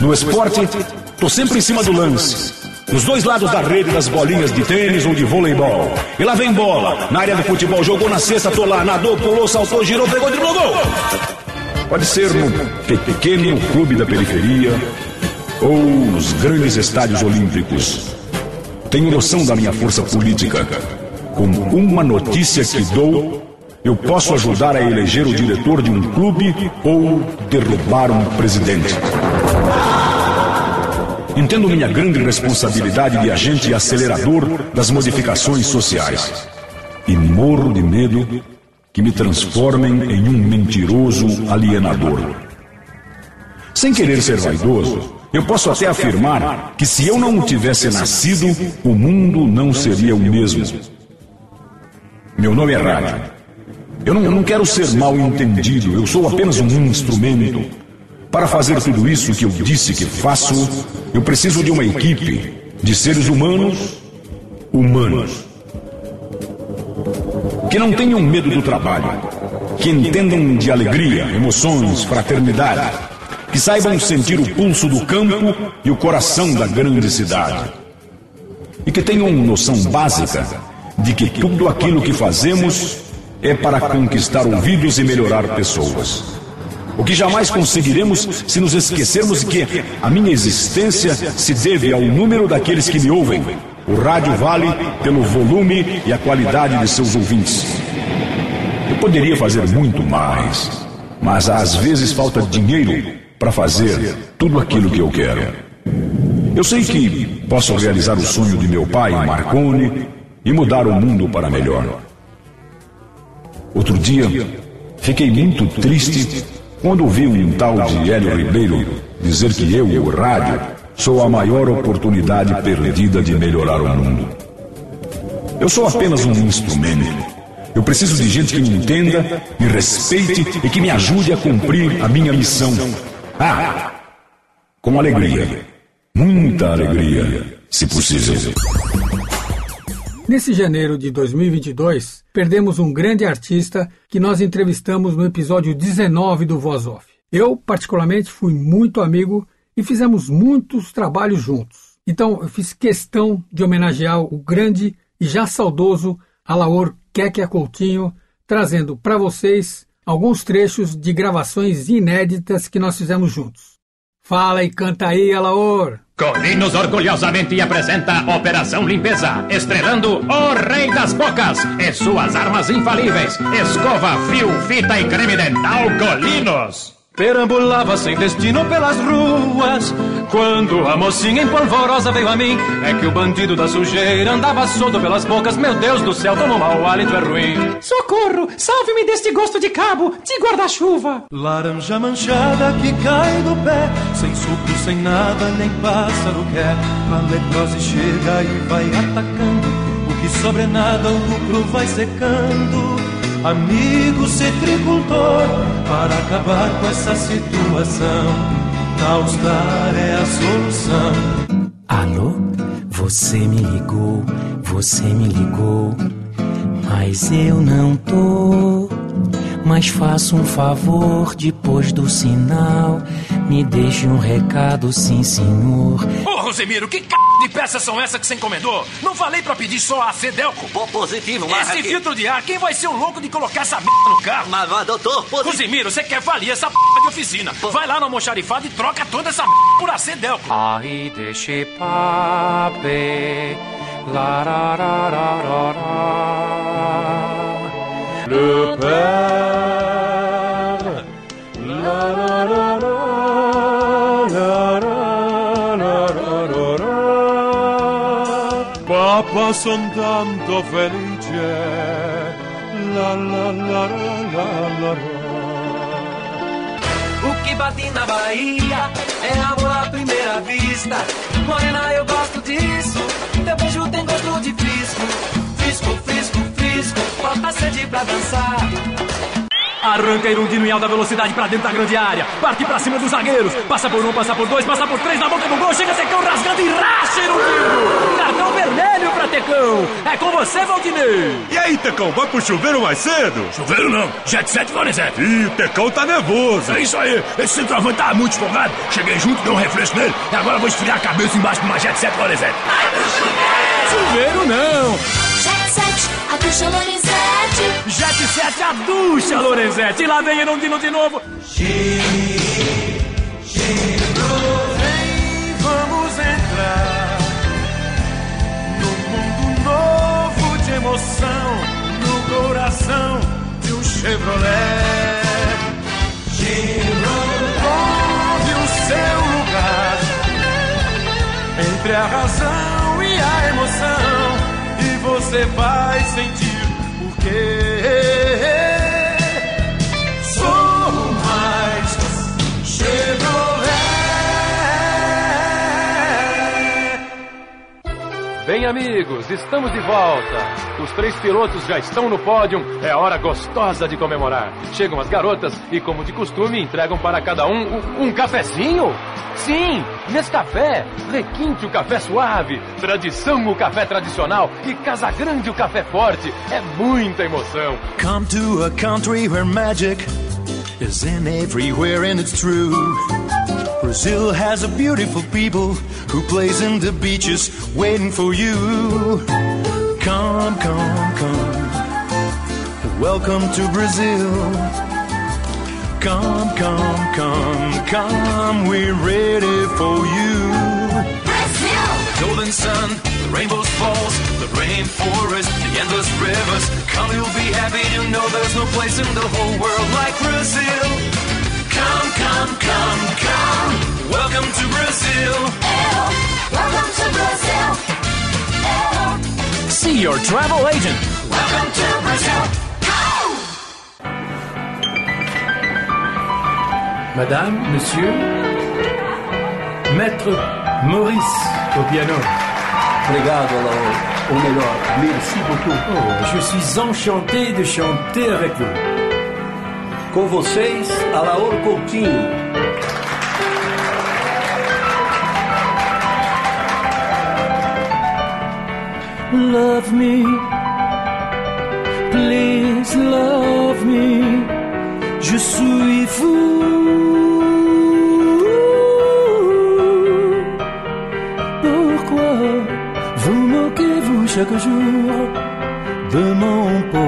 No esporte, tô sempre em cima do lance. Nos dois lados da rede das bolinhas de tênis ou de voleibol. E lá vem bola. Na área do futebol, jogou na cesta, tô lá. Nadou, pulou, saltou, girou, pegou, driblou, gol. Pode ser no pequeno clube da periferia ou nos grandes estádios olímpicos. Tenho noção da minha força política. Com uma notícia que dou, eu posso ajudar a eleger o diretor de um clube ou derrubar um presidente. Entendo minha grande responsabilidade de agente acelerador das modificações sociais. E morro de medo que me transformem em um mentiroso alienador. Sem querer ser vaidoso, eu posso até afirmar que se eu não tivesse nascido, o mundo não seria o mesmo. Meu nome é Rádio. Eu não, eu não quero ser mal entendido, eu sou apenas um instrumento. Para fazer tudo isso que eu disse que faço, eu preciso de uma equipe de seres humanos, humanos. Que não tenham medo do trabalho, que entendam de alegria, emoções, fraternidade, que saibam sentir o pulso do campo e o coração da grande cidade. E que tenham noção básica de que tudo aquilo que fazemos é para conquistar ouvidos e melhorar pessoas. O que jamais conseguiremos se nos esquecermos que a minha existência se deve ao número daqueles que me ouvem. O rádio vale pelo volume e a qualidade de seus ouvintes. Eu poderia fazer muito mais, mas às vezes falta dinheiro para fazer tudo aquilo que eu quero. Eu sei que posso realizar o sonho de meu pai, Marconi, e mudar o mundo para melhor. Outro dia, fiquei muito triste quando ouvi um tal de Hélio Ribeiro dizer que eu, o rádio, sou a maior oportunidade perdida de melhorar o mundo. Eu sou apenas um instrumento. Eu preciso de gente que me entenda, me respeite e que me ajude a cumprir a minha missão. Ah, Com alegria. Muita alegria, se possível. Nesse janeiro de 2022, perdemos um grande artista que nós entrevistamos no episódio 19 do Voz Off. Eu, particularmente, fui muito amigo e fizemos muitos trabalhos juntos. Então, eu fiz questão de homenagear o grande e já saudoso Alaor Kekia Coutinho, trazendo para vocês alguns trechos de gravações inéditas que nós fizemos juntos. Fala e canta aí, Alaor! Colinos orgulhosamente apresenta Operação Limpeza, estrelando o Rei das Bocas e suas armas infalíveis: escova, fio, fita e creme dental Colinos. Perambulava sem destino pelas ruas. Quando a mocinha em polvorosa veio a mim, é que o bandido da sujeira andava solto pelas bocas. Meu Deus do céu, como mau hálito é ruim. Socorro! Salve-me deste gosto de cabo, de guarda-chuva! Laranja manchada que cai do pé, sem suco, sem nada, nem pássaro quer. A leprose chega e vai atacando. O que sobra é nada, o lucro vai secando. Amigo citricultor, para acabar com essa situação, Naustar é a solução. Alô, você me ligou, você me ligou, mas eu não tô. Mas faça um favor, depois do sinal, me deixe um recado, sim senhor. Ô, Rosemiro, que c... de peças são essas que você encomendou? Não falei pra pedir só a Cedelco? Pô, positivo, mas Esse aqui- filtro de ar, quem vai ser o louco de colocar essa merda no carro? Mas, mas doutor, positivo. Rosemiro, você quer falir essa p de oficina? Vai lá no almoxarifado e troca toda essa m por a Cedelco. Ai, deixe pape, larararararara. Le père, larararara, larararara. Papà son tanto felice, la la la la la la la. O que bate na Bahia é amor à primeira vista. Morena, eu gosto disso. Teu beijo tem gosto de frisco. Frisco, frisco, frisco. Falta sede pra dançar. Arranca Irundino em alta velocidade pra dentro da grande área. Parte pra cima dos zagueiros. Passa por um, passa por dois, passa por três na boca do gol. Chega Tecão rasgando e racha Irundino. Cartão vermelho pra Tecão. É com você, Valdinei. E aí, Tecão, vai pro chuveiro mais cedo? Chuveiro não. Jet 7 Lorenzetti. Ih, o Tecão tá nervoso. É isso aí. Esse centroavante tá muito empolgado. Cheguei junto, dei um refresco nele. E agora vou esfriar a cabeça embaixo de uma Jet 7 Lorenzetti. Chuveiro não. Jet 7, a ducha Lorenzetti. Jet 7 a ducha, Lorenzetti. E lá vem Irundino de novo. Vem, vamos entrar num mundo novo de emoção no coração de um Chevrolet. Onde o seu lugar entre a razão e a emoção você vai sentir o Bem, amigos, estamos de volta. Os três pilotos já estão no pódio. É hora gostosa de comemorar. Chegam as garotas e, como de costume, entregam para cada um um, um cafezinho. Sim, nesse café, requinte o café suave, tradição o café tradicional e Casa Grande o café forte. É muita emoção. Come to a country where magic is in everywhere and it's true. Brazil has a beautiful people who plays in the beaches waiting for you. Come, come, come. Welcome to Brazil. Come, come, come, come. We're ready for you. Brazil! Golden sun, the rainbow's falls, the rainforest, the endless rivers. Come, you'll be happy to know there's no place in the whole world like Brazil. Come, Your travel agent. Welcome to Brazil. Madame, monsieur, Maître Maurice au piano. Obrigado. Ou melhor, merci beaucoup. Oh, je suis enchanté de chanter avec vous. Com vocês, Alaor Coutinho. Love me. Please love me. Je suis fou. Pourquoi vous moquez-vous chaque jour de mon pauvre